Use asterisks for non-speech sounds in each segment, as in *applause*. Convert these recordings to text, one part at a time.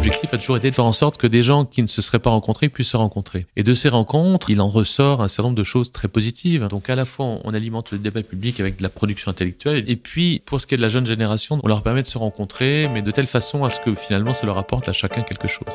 l'objectif a toujours été de faire en sorte que des gens qui ne se seraient pas rencontrés puissent se rencontrer. Et de ces rencontres, il en ressort un certain nombre de choses très positives. Donc à la fois, on alimente le débat public avec de la production intellectuelle, et puis pour ce qui est de la jeune génération, on leur permet de se rencontrer, mais de telle façon à ce que finalement ça leur apporte à chacun quelque chose.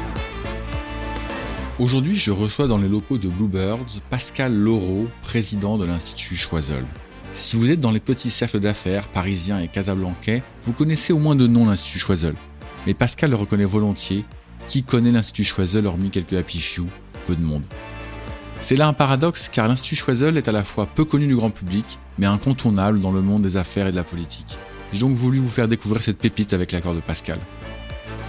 Aujourd'hui, je reçois dans les locaux de Bluebirds Pascal Laureau, président de l'Institut Choiseul. Si vous êtes dans les petits cercles d'affaires parisiens et casablancais, vous connaissez au moins de nom l'Institut Choiseul. Mais Pascal le reconnaît volontiers. Qui connaît l'Institut Choiseul hormis quelques happy few Peu de monde. C'est là un paradoxe car l'Institut Choiseul est à la fois peu connu du grand public, mais incontournable dans le monde des affaires et de la politique. J'ai donc voulu vous faire découvrir cette pépite avec l'accord de Pascal.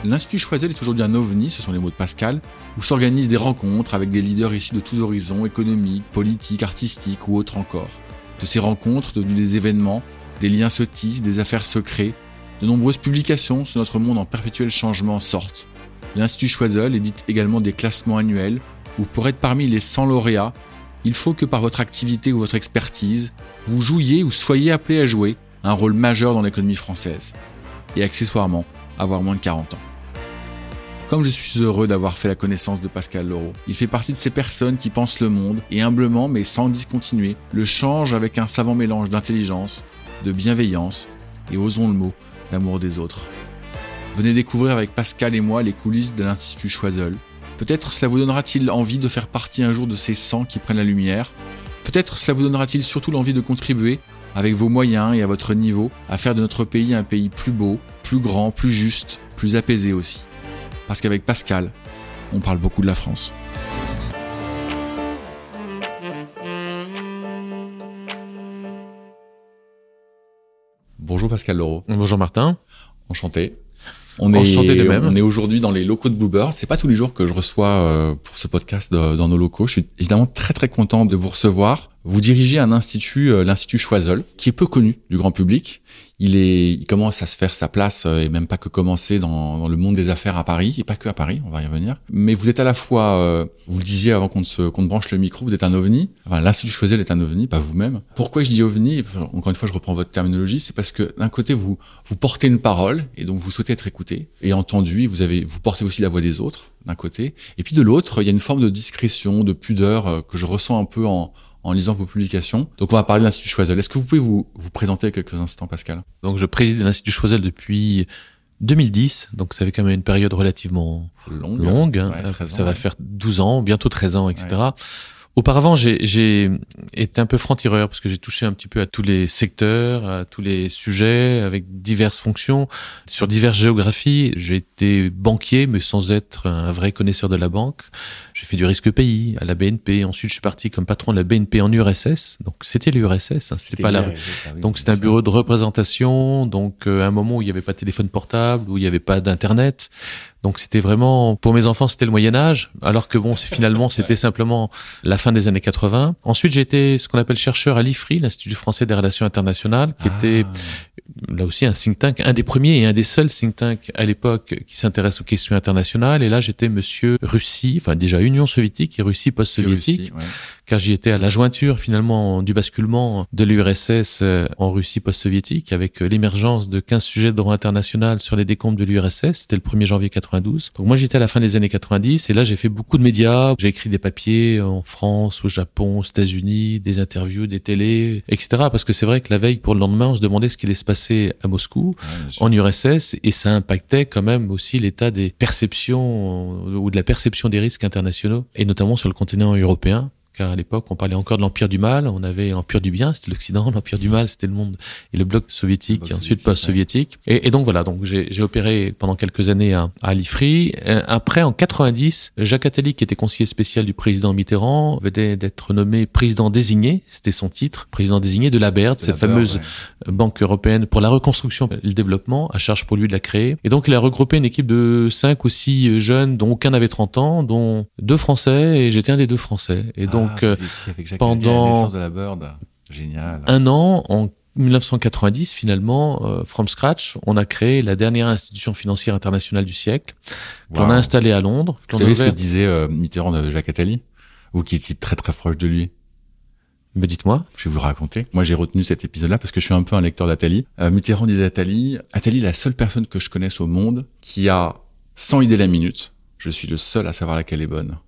L'Institut Choiseul est aujourd'hui un ovni, ce sont les mots de Pascal, où s'organisent des rencontres avec des leaders issus de tous horizons, économiques, politiques, artistiques ou autres encore. De ces rencontres, devenues des événements, des liens se tissent, des affaires se créent, de nombreuses publications sur notre monde en perpétuel changement sortent. L'Institut Choiseul édite également des classements annuels où pour être parmi les 100 lauréats, il faut que par votre activité ou votre expertise, vous jouiez ou soyez appelé à jouer un rôle majeur dans l'économie française. Et accessoirement, avoir moins de 40 ans. Comme je suis heureux d'avoir fait la connaissance de Pascal Laureau, il fait partie de ces personnes qui pensent le monde et humblement mais sans discontinuer le changent avec un savant mélange d'intelligence, de bienveillance et osons le mot, d'amour des autres. Venez découvrir avec Pascal et moi les coulisses de l'Institut Choiseul. Peut-être cela vous donnera-t-il envie de faire partie un jour de ces 100 qui prennent la lumière. Peut-être cela vous donnera-t-il surtout l'envie de contribuer, avec vos moyens et à votre niveau, à faire de notre pays un pays plus beau, plus grand, plus juste, plus apaisé aussi parce qu'avec Pascal, on parle beaucoup de la France. Bonjour Pascal Laureau. Bonjour Martin. Enchanté. On est, on est aujourd'hui dans les locaux de Bluebird. C'est pas tous les jours que je reçois euh, pour ce podcast dans nos locaux. Je suis évidemment très très content de vous recevoir. Vous dirigez un institut, euh, l'Institut Choiseul, qui est peu connu du grand public il commence à se faire sa place euh, et même pas que commencer dans, le monde des affaires à Paris et pas que à Paris, on va y revenir. Mais vous êtes à la fois, euh, vous le disiez avant qu'on se, branche le micro, vous êtes un ovni. Enfin, l'institut Choisel est un ovni, pas vous-même. Pourquoi je dis ovni? Encore une fois, je reprends votre terminologie, c'est parce que d'un côté vous vous portez une parole et donc vous souhaitez être écouté et entendu. Vous avez, vous portez aussi la voix des autres d'un côté, et puis de l'autre, il y a une forme de discrétion, de pudeur euh, que je ressens un peu en en lisant vos publications. Donc on va parler de l'Institut Choiseul. Est-ce que vous pouvez vous, vous présenter quelques instants, Pascal? Donc je préside l'Institut Choiseul depuis 2010, donc ça fait quand même une période relativement longue. Hein. ça va faire 12 ans, bientôt 13 ans, etc. Auparavant, j'ai été un peu franc-tireur parce que j'ai touché un petit peu à tous les secteurs, à tous les sujets, avec diverses fonctions, sur diverses géographies. J'ai été banquier, mais sans être un vrai connaisseur de la banque. J'ai fait du risque pays à la BNP. Ensuite, je suis parti comme patron de la BNP en URSS. Donc, c'était l'URSS. Hein, c'était pas la. donc, c'était un bureau de représentation. Donc, euh, un moment où il n'y avait pas de téléphone portable, où il n'y avait pas d'internet. Donc c'était vraiment pour mes enfants c'était le Moyen Âge, alors que bon *laughs* finalement c'était simplement la fin des années 80. Ensuite j'ai été ce qu'on appelle chercheur à l'IFRI, l'Institut français des relations internationales, qui était ah. Là aussi un think tank, un des premiers et un des seuls think tanks à l'époque qui s'intéresse aux questions internationales. Et là j'étais Monsieur Russie, enfin déjà Union soviétique et Russie post-soviétique, car j'y étais à la jointure finalement du basculement de l'URSS euh, en Russie post-soviétique avec euh, l'émergence de 15 sujets de droit international sur les décombres de l'URSS. C'était le 1er janvier 92. Donc moi j'étais à la fin des années 90 et là j'ai fait beaucoup de médias. J'ai écrit des papiers en France, au Japon, aux États-Unis, des interviews, des télés, etc. Parce que c'est vrai que la veille pour le lendemain on se demandait ce qui allait se passer à Moscou, en URSS et ça impactait quand même aussi l'état des perceptions ou de la perception des risques internationaux et notamment sur le continent européen car à l'époque, on parlait encore de l'empire du mal, on avait l'empire du bien, c'était l'Occident, *laughs* l'empire du mal, c'était le monde et le bloc soviétique, et ensuite post-soviétique. Et, et, donc voilà, donc j'ai opéré pendant quelques années à, à l'IFRI. Euh, après, en 90, Jacques Attali, qui était conseiller spécial du président Mitterrand, venait d'être nommé président désigné, c'était son titre, président désigné de la BERD, cette fameuse banque européenne pour la reconstruction et le développement, à charge pour lui de la créer. Et donc il a regroupé une équipe de cinq ou six jeunes, dont aucun n'avait 30 ans, dont deux Français, et j'étais un des deux Français. Et donc donc, euh, pendant de la Bird. Génial. un an, en 1990, finalement, euh, from scratch, on a créé la dernière institution financière internationale du siècle, qu'on a installée à Londres. Vous savez ce que disait euh, Mitterrand de Jacques Attali? Vous qui étiez très très proche de lui. Mais dites-moi. Je vais vous raconter. Moi, j'ai retenu cet épisode-là parce que je suis un peu un lecteur d'Attali. Mitterrand disait Attali, Attali est la seule personne que je connaisse au monde qui a 100 idées la minute je suis le seul à savoir laquelle est bonne.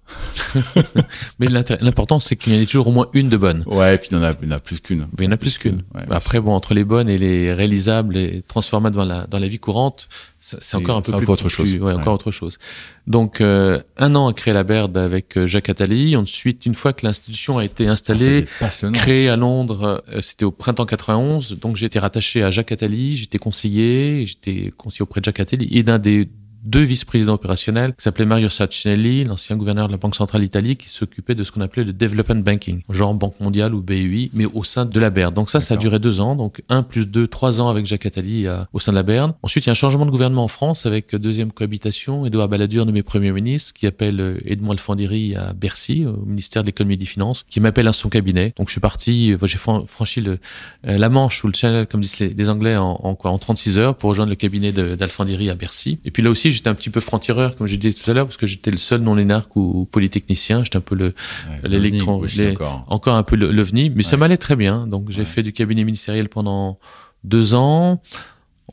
*laughs* Mais l'important, c'est qu'il y en ait toujours au moins une de bonne. Ouais, et puis il y en a, plus qu'une. Il y en a plus qu'une. Après, bon, entre les bonnes et les réalisables et transformables dans la, dans la vie courante, c'est encore un peu plus, autre chose. ouais, encore autre chose. Donc, euh, un an à créer la Baird avec euh, Jacques Attali. Ensuite, une fois que l'institution a été installée, ah, créée à Londres, euh, c'était au printemps 91. Donc, j'ai été rattaché à Jacques Attali. J'étais conseiller, j'étais conseiller auprès de Jacques Attali et d'un des deux vice-présidents opérationnels qui s'appelaient Mario Saccinelli, l'ancien gouverneur de la Banque centrale d'Italie, qui s'occupait de ce qu'on appelait le development banking, genre Banque mondiale ou BUI, mais au sein de la BERD. Donc ça, ça a duré deux ans, donc un plus deux, trois ans avec Jacques Attali euh, au sein de la BERD. Ensuite, il y a un changement de gouvernement en France avec deuxième cohabitation, Edouard Balladur nommé Premier ministre, qui appelle euh, Edmond Alfandiri à Bercy, au ministère de l'économie et des finances, qui m'appelle à son cabinet. Donc je suis parti, euh, j'ai franchi le, la Manche ou le Channel, comme disent les, Anglais, en, en, quoi, en 36 heures pour rejoindre le cabinet d'Alfandiri à Bercy. Et puis là aussi, j'étais un petit peu franc-tireur, comme je disais tout à l'heure, parce que j'étais le seul non-énarque ou, polytechnicien. J'étais un peu le l'électron, encore. encore. un peu l'ovni, mais ça m'allait très bien. Donc j'ai fait du cabinet ministériel pendant deux ans.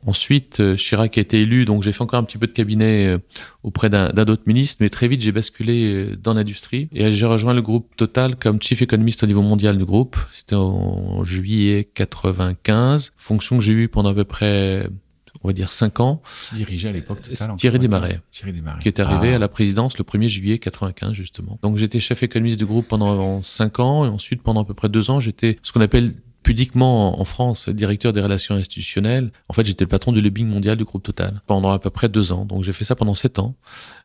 Ensuite, euh, Chirac a été élu, donc j'ai fait encore un petit peu de cabinet euh, auprès d'un autre ministre, mais très vite j'ai basculé euh, dans l'industrie et j'ai rejoint le groupe Total comme chief économiste au niveau mondial du groupe. C'était en juillet 95, fonction que j'ai eue pendant à peu près on va dire 5 ans. Dirigeait à l'époque Thierry Desmarais. Thierry Desmarais. Qui est arrivé ah. à la présidence le 1er juillet 95 justement. Donc j'étais chef économiste du groupe pendant 5 ans et ensuite pendant à peu près 2 ans j'étais ce qu'on appelle pudiquement en France directeur des relations institutionnelles. En fait, j'étais le patron du lobbying mondial du groupe Total pendant à peu près deux ans. Donc j'ai fait ça pendant sept ans.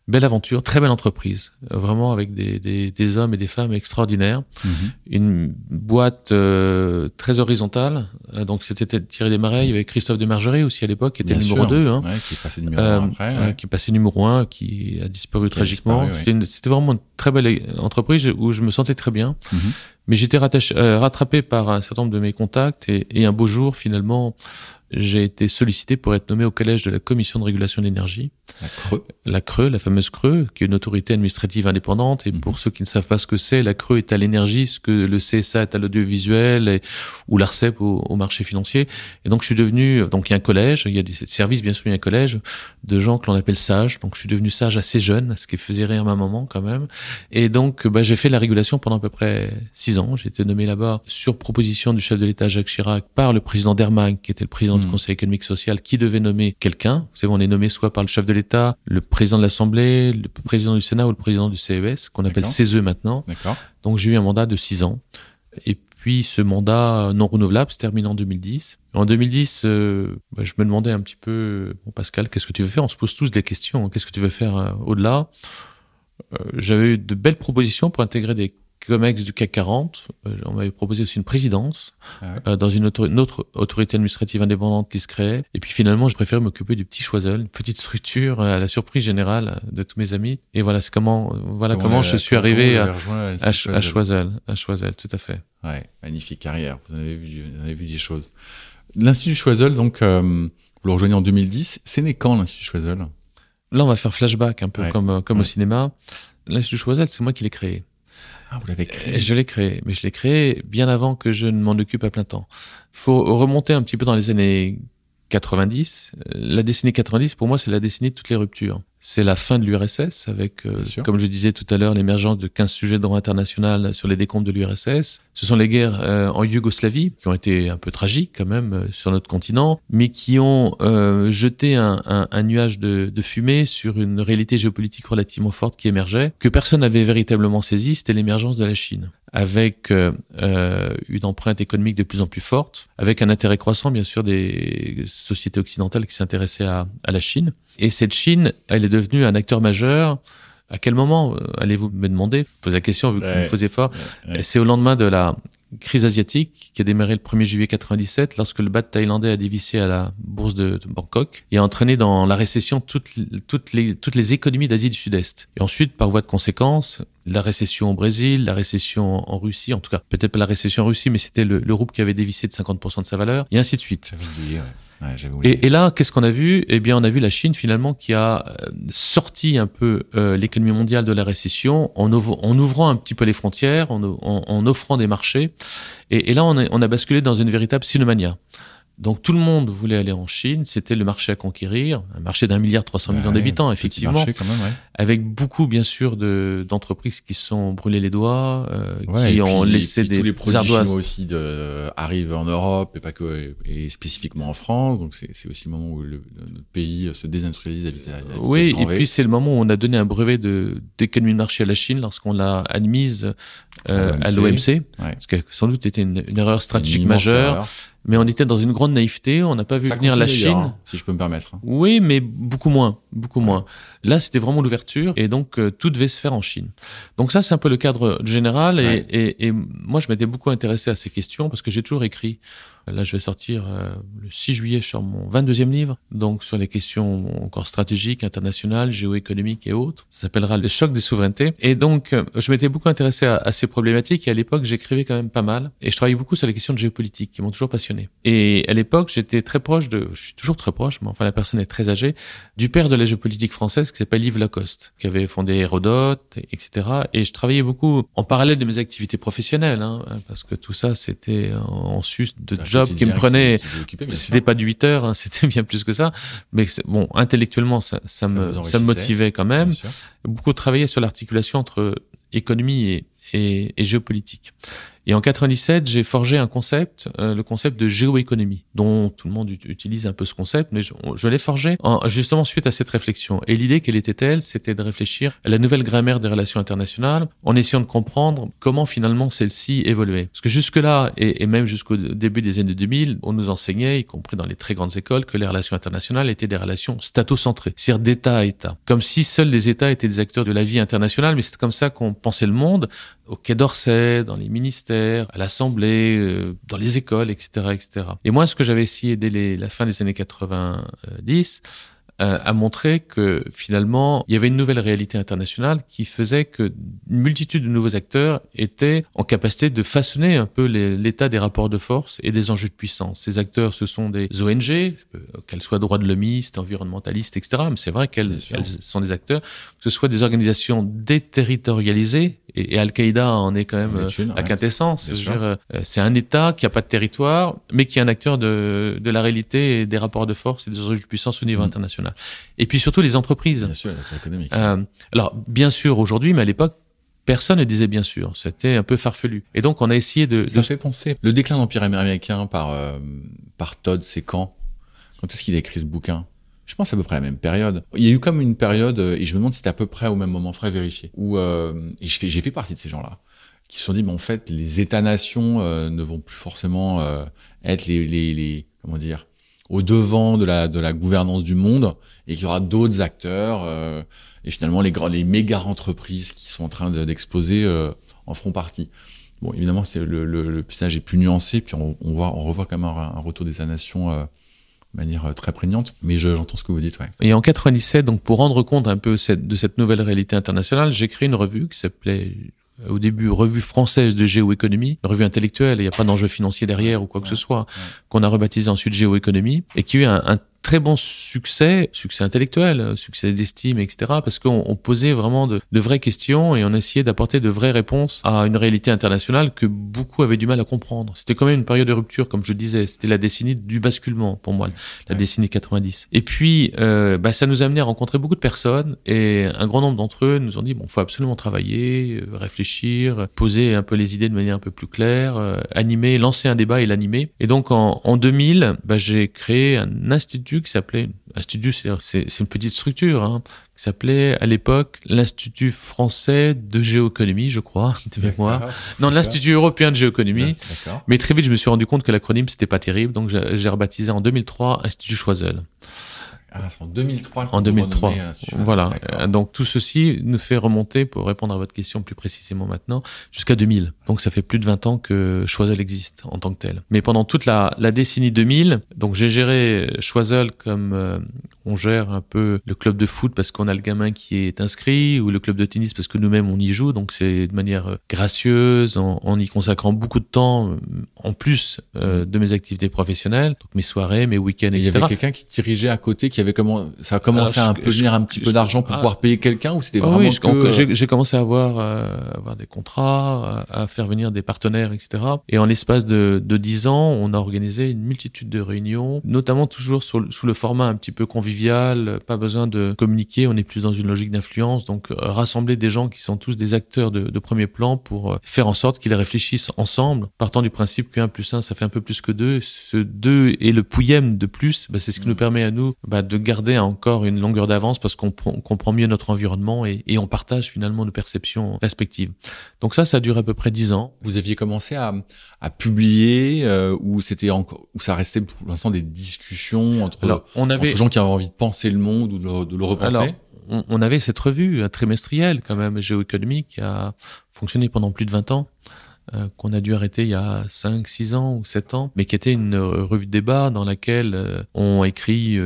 Belle aventure, très belle entreprise, euh, vraiment avec des, des, des hommes et des femmes extraordinaires. Mhm. Une boîte euh, très horizontale. Euh, donc c'était Thierry Desmarais, il y avait Christophe Demargerie aussi à l'époque, qui était numéro 2. Hein. Ouais, qui est passé numéro 1 après. Qui est passé numéro 1, qui a disparu tragiquement. C'était vraiment une très belle entreprise où je me sentais très bien. Mhm. Mais j'étais rattrapé par un certain nombre de mes contacts et, et un beau jour, finalement, j'ai été sollicité pour être nommé au collège de la commission de régulation de l'énergie. La CRE. La CRE, la fameuse CRE, qui est une autorité administrative indépendante. Et pour mhm. ceux qui ne savent pas ce que c'est, la CRE est à l'énergie, ce que le CSA est à l'audiovisuel ou l'ARCEP au, marché financier. Et donc je suis devenu, donc il y a un collège, il y a des services, bien sûr, il y a un collège de gens que l'on appelle sages. Donc je suis devenu sage assez jeune, ce qui faisait rire ma maman quand même. Et donc bah, j'ai fait la régulation pendant à peu près six ans. J'ai été nommé là-bas sur proposition du chef de l'État Jacques Chirac par le président d'Hermag, qui était le président du hmm. Conseil économique social qui devait nommer quelqu'un. Vous savez, on est nommé soit par le chef de l'État, le président de l'Assemblée, le président du Sénat ou le président du CES, qu'on appelle CESE maintenant. Donc j'ai eu un mandat de six ans. Et puis ce mandat non renouvelable se termine en 2010. En 2010, euh, bah, je me demandais un petit peu, bon Pascal, qu'est-ce que tu veux faire? On se pose tous des questions. Hein. Qu'est-ce que tu veux faire euh, au-delà? Euh, J'avais eu de belles propositions pour intégrer des COMEX du CAC 40. Euh, on m'avait proposé aussi une présidence ah euh, dans une, autre autorité administrative indépendante qui se créait. Et puis finalement, je préfère m'occuper du petit Choiseul, une petite structure euh, à la surprise générale de tous mes amis. Et voilà, c'est comment, voilà comment, je suis arrivé à, à, Choiseul, à Choiseul, tout à fait. Ouais, magnifique carrière. Vous avez vu, vous avez vu des choses. L'Institut Choiseul, donc, vous le rejoignez en 2010. C'est né quand l'Institut Choiseul? Là, on va faire flashback un peu comme, comme au cinéma. L'Institut Choiseul, c'est moi qui l'ai créé. Ah, vous l'avez créé. Je l'ai créé, mais je l'ai créé bien avant que je ne m'en occupe à plein temps. Faut remonter un petit peu dans les années 90. La décennie 90, pour moi, c'est la décennie de toutes les ruptures. C'est la fin de l'URSS avec, euh, comme je disais tout à l'heure, l'émergence de 15 sujets de droit international sur les décomptes de l'URSS. Ce sont les guerres euh, en Yougoslavie qui ont été un peu tragiques quand même euh, sur notre continent, mais qui ont jeté un, un, un nuage de, de, fumée sur une réalité géopolitique relativement forte qui émergeait, que personne n'avait véritablement saisi, c'était l'émergence de la Chine. avec euh, euh, une empreinte économique de plus en plus forte, avec un intérêt croissant bien sûr des sociétés occidentales qui s'intéressaient à, à, la Chine. Et cette Chine, elle est devenue un acteur majeur. À quel moment euh, allez-vous me demander? Poser la question vu que vous me faisiez fort. C'est au lendemain de la crise asiatique qui a démarré le 1er juillet 97 lorsque le baht thaïlandais a dévissé à la bourse de, Bangkok et a entraîné dans la récession toutes, toutes, les, toutes les économies d'Asie du Sud-Est. Et ensuite, par voie de conséquence, la récession au Brésil, la récession en Russie, en tout cas peut-être pas la récession en Russie, mais c'était le, le qui avait dévissé de 50% de sa valeur, et ainsi de suite. Et, là, qu'est-ce qu'on a vu? Eh bien, on a vu la Chine finalement qui a euh, sorti un peu euh, l'économie mondiale de la récession en, ouvrant un petit peu les frontières, en, offrant des marchés. Et, là, on a, on a, basculé dans une véritable sinomania. Donc tout le monde voulait aller en Chine, c'était le marché à conquérir, un marché d'un milliard trois cents millions d'habitants, effectivement, marché quand même, ouais. avec beaucoup bien sûr de d'entreprises qui se sont brûlées les doigts, euh, qui ont laissé des tous les produits chinois aussi de, arrivent en Europe et pas que et spécifiquement en France, donc c'est aussi le moment où le, notre pays se désindustrialise à vitesse, Oui, et puis c'est le moment où on a donné un brevet de d'économie de marché à la Chine lorsqu'on l'a admise euh, à l'OMC, ce qui a sans doute été une, une erreur stratégique majeure mais on était dans une grande naïveté, on n'a pas vu venir la Chine. Hein, si je peux me permettre. Oui, mais beaucoup moins, beaucoup moins. Là, c'était vraiment l'ouverture, et donc euh, tout devait se faire en Chine. Donc ça, c'est un peu le cadre général, et, et, et moi, je m'étais beaucoup intéressé à ces questions parce que j'ai toujours écrit Là, je vais sortir euh, le 6 juillet sur mon 22e livre, donc sur les questions encore stratégiques, internationales, géoéconomiques et autres. Ça s'appellera Les chocs des souverainetés. Et donc, euh, je m'étais beaucoup intéressé à, à, ces problématiques et à l'époque, j'écrivais quand même pas mal. Et je travaillais beaucoup sur les questions de géopolitique qui m'ont toujours passionné. Et à l'époque, j'étais très proche de, je suis toujours très proche, mais enfin la personne est très âgée, du père de la géopolitique française qui s'appelle Yves Lacoste, qui avait fondé Hérodote, etc. Et je travaillais beaucoup en parallèle de mes activités professionnelles, hein, parce que tout ça, c'était en sus de qui me prenait. C'était pas du 8 heures, hein, *laughs* c'était bien plus que ça. Mais bon, intellectuellement, ça, ça, me, ça me motivait quand même. Beaucoup travaillé sur l'articulation entre économie et, et, et géopolitique. Et en 97, j'ai forgé un concept, euh, le concept de géoéconomie, dont tout le monde utilise un peu ce concept, mais je, l'ai forgé en, justement suite à cette réflexion. Et l'idée, quelle était-elle C'était de réfléchir à la nouvelle grammaire des relations internationales, en essayant de comprendre comment finalement celle-ci évoluait. Parce que jusque-là, et même jusqu'au début des années 2000, on nous enseignait, y compris dans les très grandes écoles, que les relations internationales étaient des relations statocentrées, c'est-à-dire d'État à État. Comme si seuls les États étaient des acteurs de la vie internationale, mais c'est comme ça qu'on pensait le monde, au Quai d'Orsay, dans les ministères, à l'Assemblée, euh, dans les écoles, etc., etc. Et moi, ce que j'avais essayé dès la fin des années 90, euh, a montré que finalement, il y avait une nouvelle réalité internationale qui faisait que une multitude de nouveaux acteurs étaient en capacité de façonner un peu l'état des rapports de force et des enjeux de puissance. Ces acteurs, ce sont des ONG, euh, qu'elles soient droits de l'homiste, environnementalistes, etc. Mais c'est vrai qu'elles sont des acteurs, que ce soit des organisations déterritorialisées, et, Al-Qaïda en est quand même euh, la quintessence. C'est un État qui a pas de territoire, mais qui est un acteur de, de la réalité et des rapports de force et des enjeux de puissance au niveau mm. international. Et puis surtout les entreprises. Bien sûr, économique. Euh, alors, bien sûr aujourd'hui, mais à l'époque, personne ne disait bien sûr. C'était un peu farfelu. Et donc, on a essayé de... Ça fait penser. Le déclin de l'Empire américain par, euh, par Todd, c'est quand? Quand est-ce qu'il a écrit ce bouquin? Je pense à peu près à la même période. Il y a eu comme une période, et je me demande si c'était à peu près au même moment, faudrait vérifier, où euh, et j'ai fait partie de ces gens-là, qui se sont dit, mais en fait, les États-nations euh, ne vont plus forcément euh, être les, les, les, comment dire, au devant de la, de la gouvernance du monde et qu'il y aura d'autres acteurs euh, et finalement les, les méga entreprises qui sont en train d'exploser euh, en feront partie. Bon, évidemment, c'est le, le, le paysage est plus nuancé, puis on, on voit, on revoit quand même un, retour des nations euh, de manière euh, très prégnante, mais j'entends ce que vous dites. Ouais. Et en 97, donc pour rendre compte un peu cette, de cette nouvelle réalité internationale, j'ai créé une revue qui s'appelait au début revue française de géoéconomie, revue intellectuelle, il n'y a pas d'enjeu financier derrière ou quoi que ce soit, qu'on a rebaptisé ensuite géoéconomie, et qui a eu un, un très bon succès, succès intellectuel, succès d'estime, etc. Parce qu'on on posait vraiment de, de, vraies questions et on essayait d'apporter de vraies réponses à une réalité internationale que beaucoup avaient du mal à comprendre. C'était quand même une période de rupture, comme je disais. C'était la décennie du basculement pour moi, la décennie 90. Et puis, euh, bah, ça nous a amené à rencontrer beaucoup de personnes et un grand nombre d'entre eux nous ont dit bon, faut absolument travailler, euh, réfléchir, poser un peu les idées de manière un peu plus claire, euh, animer, lancer un débat et l'animer. Et donc en, en 2000, bah, j'ai créé un institut qui s'appelait Institut, c'est une petite structure hein, qui s'appelait à l'époque l'Institut français de géoéconomie, je crois, *laughs* de mémoire. Non, l'Institut européen de géoéconomie. Mais très vite, je me suis rendu compte que l'acronyme c'était pas terrible, donc j'ai rebaptisé en 2003 Institut Choiseul. Ah, c'est en 2003. En 2003. Voilà. Donc tout ceci nous fait remonter, pour répondre à votre question plus précisément maintenant, jusqu'à 2000. Donc ça fait plus de 20 ans que Choiseul existe en tant que tel. Mais pendant toute la, la décennie 2000, donc j'ai géré Choiseul comme euh, on gère un peu le club de foot parce qu'on a le gamin qui est inscrit ou le club de tennis parce que nous-mêmes on y joue. Donc c'est de manière euh, gracieuse, en, en, y consacrant beaucoup de temps euh, en plus de mes activités professionnelles, donc mes soirées, mes week-ends, etc. Il y avait quelqu'un qui dirigeait à côté, qui avait comment ça a commencé à un peu venir un petit peu d'argent pour ah. pouvoir payer quelqu'un ou c'était vraiment oui, j'ai commencé à avoir avoir des contrats, à faire venir des partenaires, etc. Et en l'espace de, de 10 ans, on a organisé une multitude de réunions, notamment toujours sous le format un petit peu convivial, pas besoin de communiquer, on est plus dans une logique d'influence, donc euh, rassembler des gens qui sont tous des acteurs de, de premier plan pour euh, faire en sorte qu'ils réfléchissent ensemble, partant du principe que 1 plus 1, ça fait un peu plus que 2. Ce 2 et le pouillème de plus, bah, c'est ce qui nous mm. permet à nous bah, de garder encore une longueur d'avance parce qu'on comprend mieux notre environnement et, et on partage finalement nos perceptions respectives. Donc ça, ça dure à peu près 10 ans. Vous aviez commencé à, à publier euh, ou c'était encore où ça restait pour l'instant des discussions entre, on avait... entre gens qui avaient envie de penser le monde ou de, le repenser? Alors, on, on, avait cette revue euh, trimestrielle quand même géoéconomique qui a fonctionné pendant plus de 20 ans. Euh, qu'on a dû arrêter il y a 5, 6 ans ou 7 ans, mais qui était une euh, revue de débat dans laquelle euh, on écrit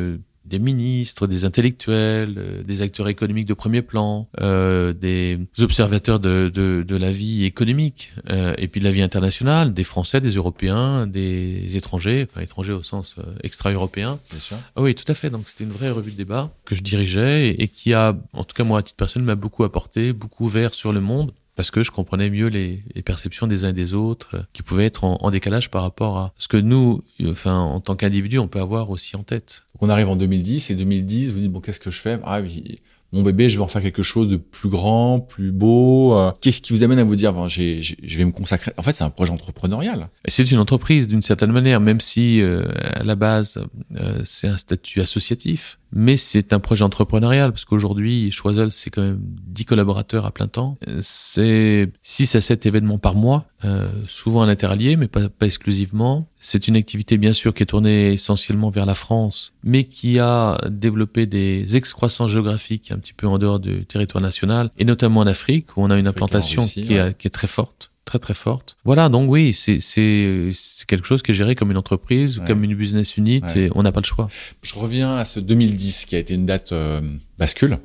des ministres, des intellectuels, euh, des acteurs économiques de premier plan, euh, des observateurs de, de, de, la vie économique euh, et puis de la vie internationale, des Français, des Européens, des étrangers, enfin étrangers au sens euh, extra-européen. Bien sûr. Ah oui, tout à fait. Donc c'était une vraie revue de débat que je dirigeais et, et qui a, en tout cas moi à titre personnel, m'a beaucoup apporté, beaucoup ouvert sur le monde parce que je comprenais mieux les, les, perceptions des uns et des autres, euh, qui pouvaient être en, en, décalage par rapport à ce que nous, enfin, en tant qu'individu, on peut avoir aussi en tête. Donc on arrive en 2010, et 2010, vous dites, bon, qu'est-ce que je fais? Ah oui, mon bébé, je vais en faire quelque chose de plus grand, plus beau. Euh. Qu'est-ce qui vous amène à vous dire, bon, j'ai, je vais me consacrer? En fait, c'est un projet entrepreneurial. C'est une entreprise d'une certaine manière, même si euh, à la base, euh, c'est un statut associatif. Mais c'est un projet entrepreneurial, parce qu'aujourd'hui, Choiseul, c'est quand même 10 collaborateurs à plein temps. C'est 6 à 7 événements par mois, euh, souvent à l'interallié, mais pas, pas exclusivement. C'est une activité bien sûr qui est tournée essentiellement vers la France, mais qui a développé des excroissances géographiques un petit peu en dehors du territoire national, et notamment en Afrique, où on a une implantation qui, est, qui est très forte très très forte. Voilà, donc oui, c'est c'est quelque chose qui est géré comme une entreprise ou comme une business unit et on n'a pas le choix. Je reviens à ce 2010 qui a été une date euh, bascule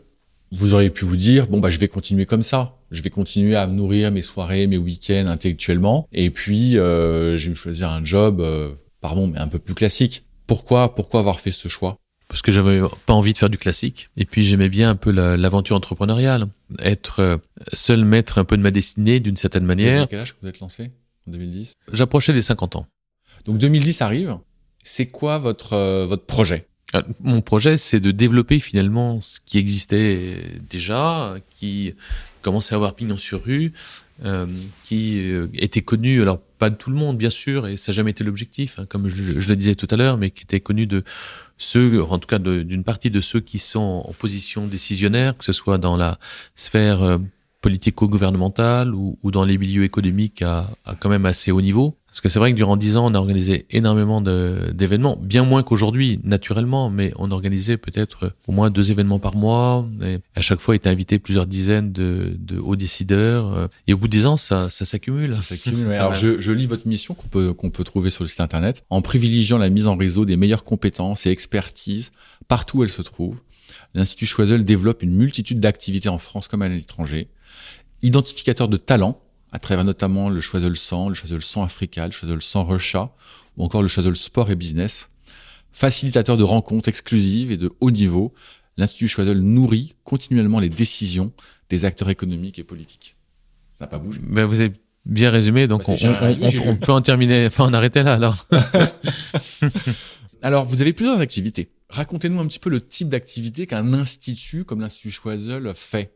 vous auriez pu vous dire bon bah je vais continuer comme ça, je vais continuer à nourrir mes soirées, mes week-ends intellectuellement, et puis euh, je vais me choisir un job, euh, pardon, mais un peu plus classique. Pourquoi pourquoi avoir fait ce choix? Parce que j'avais pas envie de faire du classique, et puis j'aimais bien un peu l'aventure entrepreneuriale, être euh, seul maître un peu de ma destinée d'une certaine manière. À quel âge vous êtes lancé en 2010 J'approchais des 50 ans. Donc 2010 arrive. C'est quoi votre euh, votre projet? Euh, mon projet, c'est de développer finalement ce qui existait déjà, qui commençait à avoir pignon sur rue, euh, qui euh, était connu, alors pas de tout le monde bien sûr, et ça n'a jamais été l'objectif, hein, comme je, le disais tout à l'heure, mais qui était connu de ceux, en tout cas d'une partie de ceux qui sont en position décisionnaire, que ce soit dans la sphère euh, politico-gouvernementale ou, ou, dans les milieux économiques à, à quand même assez haut niveau. Parce que c'est vrai que durant dix ans, on a organisé énormément d'événements, bien moins qu'aujourd'hui, naturellement, mais on organisait peut-être au moins deux événements par mois. Et à chaque fois, étaient invités plusieurs dizaines de, de, hauts décideurs. Et au bout de dix ans, ça, ça s'accumule. Ça s'accumule. *laughs* Alors, je, je, lis votre mission qu'on peut, qu'on peut trouver sur le site internet. En privilégiant la mise en réseau des meilleures compétences et expertises partout où elles se trouvent, l'Institut Choiseul développe une multitude d'activités en France comme à l'étranger. Identificateur de talents à travers notamment le Choiseul 100, le Choiseul 100 Africa, le Choiseul 100 Russia, ou encore le Choiseul Sport et Business. Facilitateur de rencontres exclusives et de haut niveau, l'Institut Choiseul nourrit continuellement les décisions des acteurs économiques et politiques. Ça n'a pas bougé. Ben vous avez bien résumé, donc bah, on, on, peut en terminer, enfin en arrêter là alors. *laughs* alors, vous avez plusieurs activités. Racontez-nous un petit peu le type d'activité qu'un institut comme l'Institut Choiseul fait.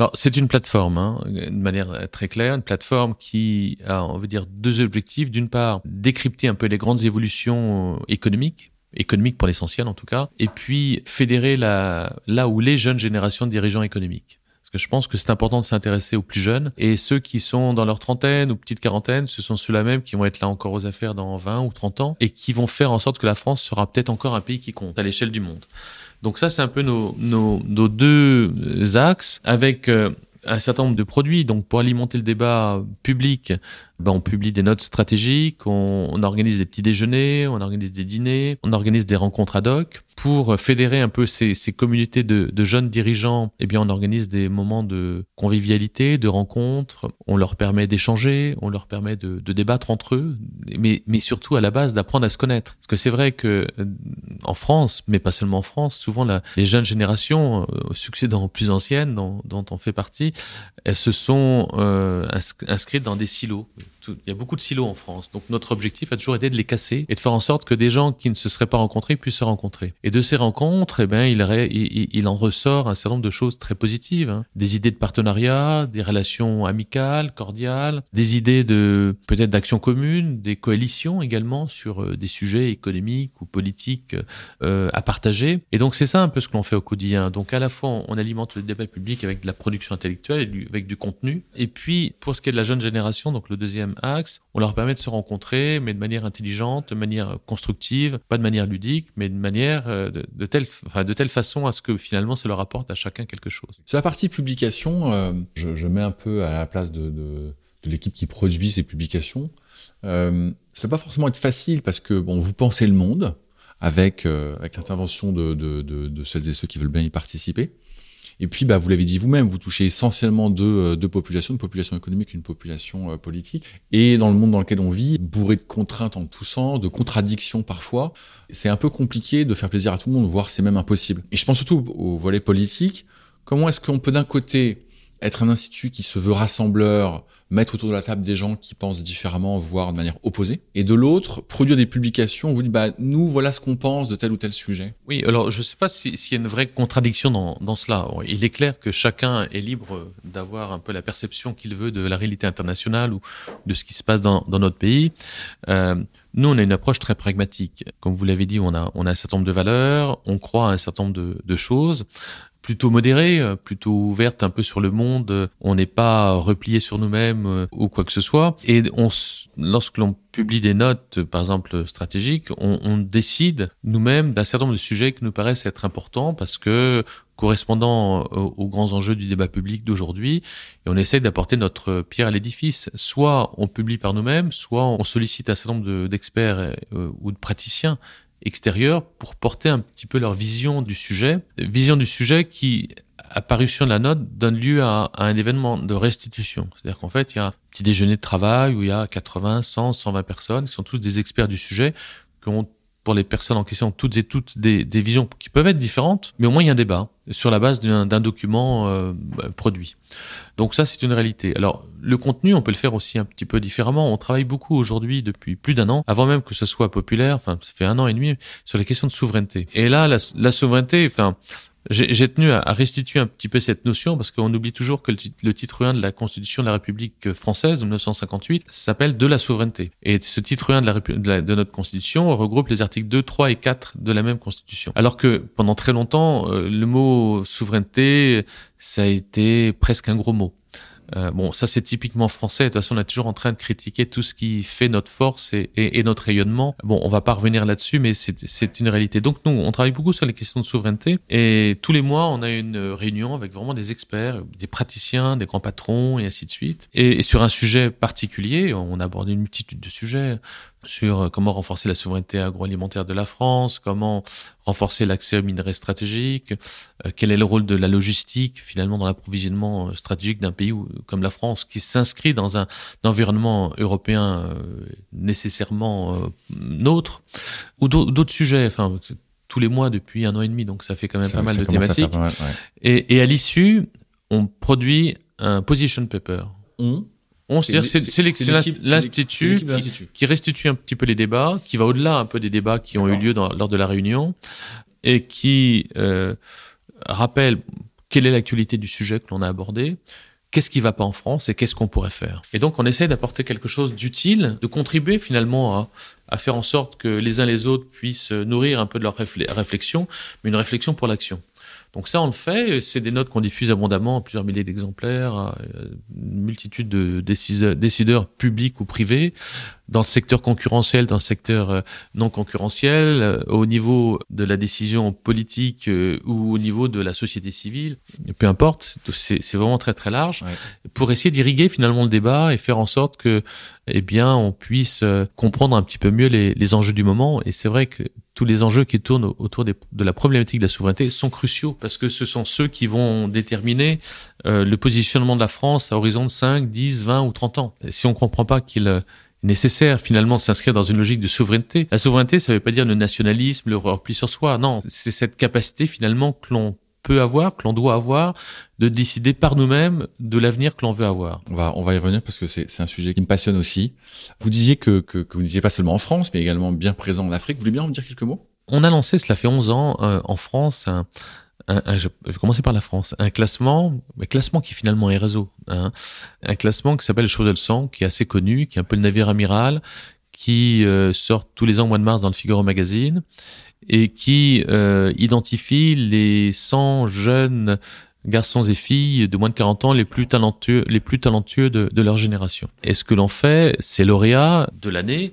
Alors, c'est une plateforme, hein, de manière très claire, une plateforme qui a, on veut dire, deux objectifs. D'une part, décrypter un peu les grandes évolutions euh, économiques économique pour l'essentiel en tout cas, et puis fédérer la, là où les jeunes générations de dirigeants économiques. Parce que je pense que c'est important de s'intéresser aux plus jeunes. Et ceux qui sont dans leur trentaine ou petite quarantaine, ce sont ceux-là même qui vont être là encore aux affaires dans 20 ou 30 ans et qui vont faire en sorte que la France sera peut-être encore un pays qui compte à l'échelle du monde. Donc ça, c'est un peu nos, deux axes avec euh, un certain nombre de produits. Donc pour alimenter le débat public, ben, on publie des notes stratégiques, on, on, organise des petits déjeuners, on organise des dîners, on organise des rencontres ad hoc pour fédérer un peu ces, ces communautés de, de, jeunes dirigeants. Eh bien, on organise des moments de convivialité, de rencontres. On leur permet d'échanger, on leur permet de, de, débattre entre eux, mais, mais surtout à la base d'apprendre à se connaître. Parce que c'est vrai que euh, en France, mais pas seulement en France, souvent la, les jeunes générations, euh, succédant aux plus anciennes, dont, dont on fait partie, elles se sont euh, inscrites dans des silos il y a beaucoup de silos en France. Donc notre objectif a toujours été de les casser et de faire en sorte que des gens qui ne se seraient pas rencontrés puissent se rencontrer. Et de ces rencontres, eh ben, il, en ressort un certain nombre de choses très positives. Hein. Des idées de partenariat, des relations amicales, cordiales, des idées de peut-être d'action commune, des coalitions également sur euh, des sujets économiques ou politiques euh, à partager. Et donc c'est ça un peu ce que l'on fait au quotidien. Donc à la fois on alimente le débat public avec de la production intellectuelle et avec du contenu. Et puis pour ce qui est de la jeune génération, donc le deuxième axe, on leur permet de se rencontrer, mais de manière intelligente, de manière constructive, pas de manière ludique, mais de manière euh, de, telle, enfin, de telle façon à ce que finalement ça leur apporte à chacun quelque chose. Sur la partie publication, euh, je, mets un peu à la place de, l'équipe qui produit ces publications. Euh, ça va pas forcément être facile parce que bon, vous pensez le monde avec euh, avec l'intervention de celles et ceux qui veulent bien y participer. Et puis, bah, vous l'avez dit vous-même, vous touchez essentiellement deux, euh, deux populations, une population économique une population euh, politique. Et dans le monde dans lequel on vit, bourré de contraintes en tous sens, de contradictions parfois, c'est un peu compliqué de faire plaisir à tout le monde, voire c'est même impossible. Et je pense surtout au volet politique. Comment est-ce qu'on peut d'un côté être un institut qui se veut rassembleur, mettre autour de la table des gens qui pensent différemment, voire de manière opposée. Et de l'autre, produire des publications, vous dit, bah, nous, voilà ce qu'on pense de tel ou tel sujet. Oui, alors je ne sais pas s'il y a une vraie contradiction dans, cela. Il est clair que chacun est libre d'avoir un peu la perception qu'il veut de la réalité internationale ou de ce qui se passe dans, notre pays. Euh, nous, on a une approche très pragmatique. Comme vous l'avez dit, on a, un certain nombre de valeurs, on croit à un certain nombre de choses plutôt modérée, euh, plutôt ouverte un peu sur le monde. On n'est pas replié sur nous-mêmes euh, ou quoi que ce soit. Et on, lorsque l'on publie des notes, par exemple stratégiques, on, on décide nous-mêmes d'un certain nombre de sujets qui nous paraissent être importants parce que correspondant aux, grands enjeux du débat public d'aujourd'hui, et on essaie d'apporter notre pierre à l'édifice. Soit on publie par nous-mêmes, soit on sollicite un certain nombre d'experts euh, ou de praticiens extérieurs pour porter un petit peu leur vision du sujet. Vision du sujet qui, à parution de la note, donne lieu à, un événement de restitution. C'est-à-dire qu'en fait, il y a un petit déjeuner de travail où il y a 80, 100, 120 personnes qui sont tous des experts du sujet, qui ont pour les personnes en question toutes et toutes des, visions qui peuvent être différentes, mais au moins il y a un débat sur la base d'un document euh, produit. Donc ça, c'est une réalité. Alors, le contenu, on peut le faire aussi un petit peu différemment. On travaille beaucoup aujourd'hui depuis plus d'un an, avant même que ce soit populaire, enfin, ça fait un an et demi, sur les questions de souveraineté. Et là, la, la souveraineté, enfin, j'ai tenu à, restituer un petit peu cette notion parce qu'on oublie toujours que le, titre 1 de la Constitution de la République française, 1958, s'appelle de la souveraineté. Et ce titre 1 de, la, de, notre Constitution regroupe les articles 2, 3 et 4 de la même Constitution. Alors que pendant très longtemps, euh, le mot souveraineté, ça a été presque un gros mot. Euh, bon, ça c'est typiquement français. De toute façon, on est toujours en train de critiquer tout ce qui fait notre force et, notre rayonnement. Bon, on va pas revenir là-dessus, mais c'est une réalité. Donc nous, on travaille beaucoup sur les questions de souveraineté et tous les mois, on a une réunion avec vraiment des experts, des praticiens, des grands patrons et ainsi de suite. Et, sur un sujet particulier, on a abordé une multitude de sujets sur euh, comment renforcer la souveraineté agroalimentaire de la France, comment renforcer l'accès aux minerais stratégiques, euh, quel est le rôle de la logistique finalement dans l'approvisionnement euh, stratégique d'un pays comme la France qui s'inscrit dans un, environnement européen nécessairement nôtre, ou d'autres sujets. Enfin, tous les mois depuis un an et demi, donc ça fait quand même pas mal de thématiques. et, et, à l'issue, on produit un position paper. On c'est l'institut qui, restitue un petit peu les débats, qui va au-delà un peu des débats qui ont eu lieu dans, lors de la réunion et qui euh, rappelle quelle est l'actualité du sujet que l'on a abordé, qu'est-ce qui va pas en France et qu'est-ce qu'on pourrait faire. Et donc on essaie d'apporter quelque chose d'utile, de contribuer finalement à, à, faire en sorte que les uns les autres puissent nourrir un peu de leur réflexion, mais une réflexion pour l'action. Donc ça, on le fait. C'est des notes qu'on diffuse abondamment, plusieurs milliers d'exemplaires, une multitude de décideurs, décideurs publics ou privés dans le secteur concurrentiel, dans le secteur euh, non concurrentiel, euh, au niveau de la décision politique euh, ou au niveau de la société civile, peu importe, c'est vraiment très très large, pour essayer d'irriguer finalement le débat et faire en sorte que, eh bien, on puisse comprendre un petit peu mieux les, les enjeux du moment. Et c'est vrai que tous les enjeux qui tournent autour de la problématique de la souveraineté sont cruciaux parce que ce sont ceux qui vont déterminer le positionnement de la France à horizon de 5, 10, 20 ou 30 ans. si on comprend pas qu'il nécessaire finalement de s'inscrire dans une logique de souveraineté. La souveraineté, ça ne veut pas dire le nationalisme, le repli sur soi. Non, c'est cette capacité finalement que l'on peut avoir, que l'on doit avoir, de décider par nous-mêmes de l'avenir que l'on veut avoir. On va, on va y revenir parce que c'est un sujet qui me passionne aussi. Vous disiez que, que, que vous n'étiez pas seulement en France, mais également bien présent en Afrique. Vous voulez bien en dire quelques mots? On a lancé, cela fait 11 ans, euh, en France, un, je vais commencer par la France, un classement, un classement qui finalement est réseau, hein, un classement qui s'appelle Chose de sang, qui est assez connu, qui est un peu le navire amiral, qui euh, sort tous les ans au mois de mars dans le Figaro Magazine et qui euh, identifie les 100 jeunes garçons et filles de moins de 40 ans les plus talentueux, les plus talentueux de, de leur génération. Et ce que l'on fait, c'est lauréat de l'année,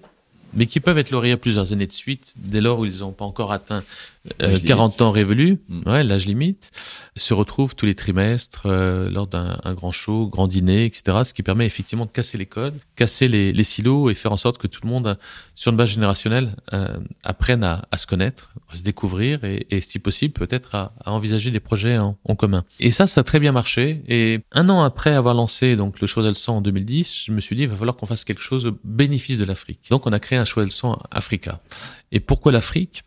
mais qui peuvent être lauréats plusieurs années de suite, dès lors où ils n'ont pas encore atteint 40 euh, ans révolus, mm. ouais, l'âge limite, se retrouvent tous les trimestres euh, lors d'un grand show, grand dîner, etc. Ce qui permet effectivement de casser les codes, casser les, les silos et faire en sorte que tout le monde, sur une base générationnelle, euh, apprenne à, à, se connaître, à se découvrir et, et si possible, peut-être à, à, envisager des projets en, en, commun. Et ça, ça a très bien marché. Et un an après avoir lancé donc le Choix sang en 2010, je me suis dit, il va falloir qu'on fasse quelque chose au bénéfice de l'Afrique. Donc, on a créé un Choix sang Africa. Et pourquoi l'Afrique?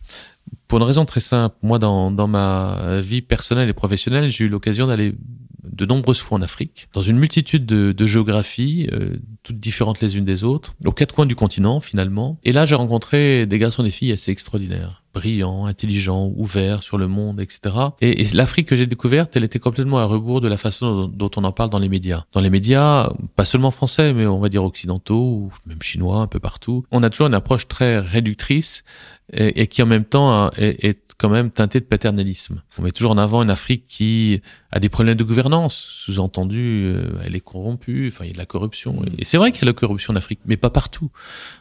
Pour une raison très simple. Moi, dans, dans ma vie personnelle et professionnelle, j'ai eu l'occasion d'aller de nombreuses fois en Afrique, dans une multitude de, de géographies, euh, toutes différentes les unes des autres, aux quatre coins du continent finalement. Et là, j'ai rencontré des garçons et des filles assez extraordinaires, brillants, intelligents, ouverts sur le monde, etc. Et, l'Afrique que j'ai découverte, elle était complètement à rebours de la façon dont, on en parle dans les médias. Dans les médias, pas seulement français, mais on va dire occidentaux, ou même chinois, un peu partout, on a toujours une approche très réductrice et qui en même temps est, est, quand même teintée de paternalisme. On met toujours en avant une Afrique qui a des problèmes de gouvernance, sous-entendu, euh, elle est corrompue, enfin il y a de la corruption. Et c'est vrai qu'il y a de la corruption en Afrique, mais pas partout.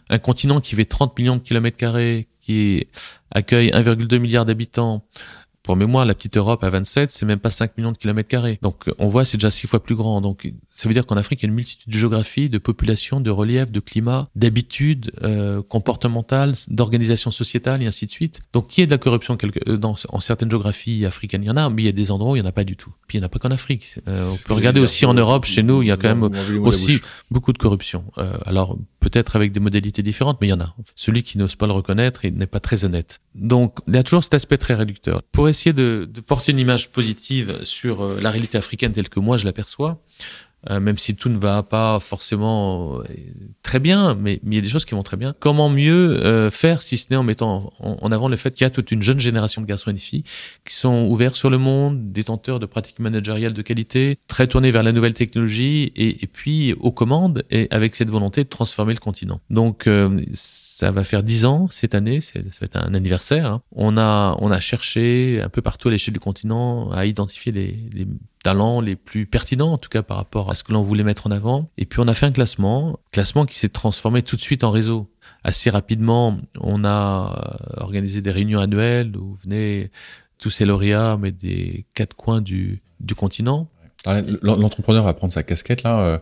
Un continent qui fait 30 millions de kilomètres carrés, qui accueille 1,2 milliard d'habitants, pour mémoire, la petite Europe à 27, c'est même pas 5 millions de kilomètres carrés. Donc on voit, c'est déjà six fois plus grand. Donc ça veut dire qu'en Afrique, il y a une multitude de géographies, de populations, de reliefs, de climats, d'habitudes euh, comportementales, d'organisations sociétales et ainsi de suite. Donc qui est de la corruption quelque, euh, dans, en certaines géographies africaines, il y en a, mais il y a des endroits où il y en a pas du tout. Puis il y en a pas qu'en Afrique. Euh, on peut regarder aussi en Europe, chez nous, il y a quand même aussi beaucoup de corruption. Euh, alors peut-être avec des modalités différentes, mais il y en a. Celui qui n'ose pas le reconnaître, il n'est pas très honnête. Donc il y a toujours cet aspect très réducteur. Pour essayer de, de porter une image positive sur euh, la réalité africaine telle que moi je l'aperçois, euh, même si tout ne va pas forcément euh, très bien, mais, il y a des choses qui vont très bien. Comment mieux euh, faire si ce n'est en mettant en, avant le fait qu'il y a toute une jeune génération de garçons et de filles qui sont ouverts sur le monde, détenteurs de pratiques managériales de qualité, très tournés vers la nouvelle technologie et, et puis aux commandes et avec cette volonté de transformer le continent. Donc ça va faire dix ans cette année, ça va être un anniversaire. Hein. On a on a cherché un peu partout à l'échelle du continent à identifier les, les talents les plus pertinents, en tout cas par rapport à ce que l'on voulait mettre en avant. Et puis on a fait un classement, classement qui s'est transformé tout de suite en réseau. Assez rapidement, on a euh, organisé des réunions annuelles où venaient tous ces lauréats, mais des quatre coins du, du continent. L'entrepreneur va prendre sa casquette là. Euh,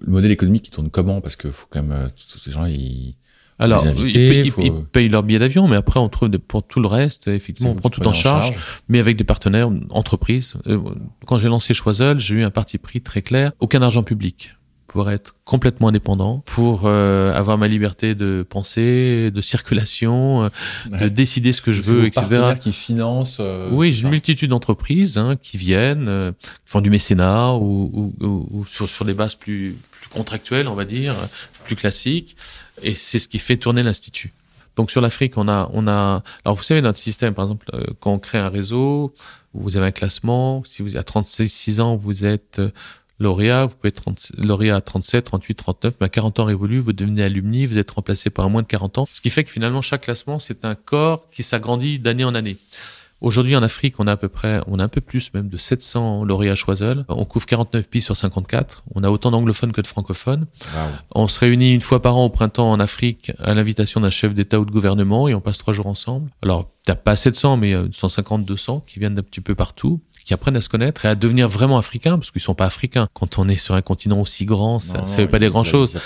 le modèle économique il tourne comment? Parce que faut quand même euh, tous ces gens ils alors, ils, payent leur billet d'avion, mais après, on trouve pour tout le reste, effectivement, on prend tout en charge, mais avec des partenaires, entreprises. Euh, quand j'ai lancé Choiseul, j'ai eu un parti pris très clair, aucun argent public pour être complètement indépendant, pour euh, avoir ma liberté de penser, de circulation, euh, de décider ce que je veux, etc. qui finance. oui, j'ai une multitude d'entreprises hein, qui viennent, qui font du mécénat ou, ou, ou sur, sur des bases plus, plus contractuelles, on va dire, plus classiques et c'est ce qui fait tourner l'institut. Donc sur l'Afrique, on a, on a, alors vous savez notre système, par exemple, euh, quand on crée un réseau, vous avez un classement. Si vous à 36 ans, vous êtes euh, lauréat, vous pouvez être lauréat à 37, 38, 39, mais à 40 ans révolu, vous devenez alumni, vous êtes remplacé par moins de 40 ans. Ce qui fait que finalement, chaque classement, c'est un corps qui s'agrandit d'année en année. Aujourd'hui, en Afrique, on a à peu près, on a un peu plus même de 700 lauréats Choiseul. On couvre 49 pays sur 54. On a autant d'anglophones que de francophones. On se réunit une fois par an au printemps en Afrique à l'invitation d'un chef d'État ou de gouvernement et on passe trois jours ensemble. Alors, t'as pas 700, mais 150, euh, 200 qui viennent d'un petit peu partout qui apprennent à se connaître et à devenir vraiment africains, parce qu'ils sont pas africains. Quand on est sur un continent aussi grand, ça, ne veut pas dire grand chose.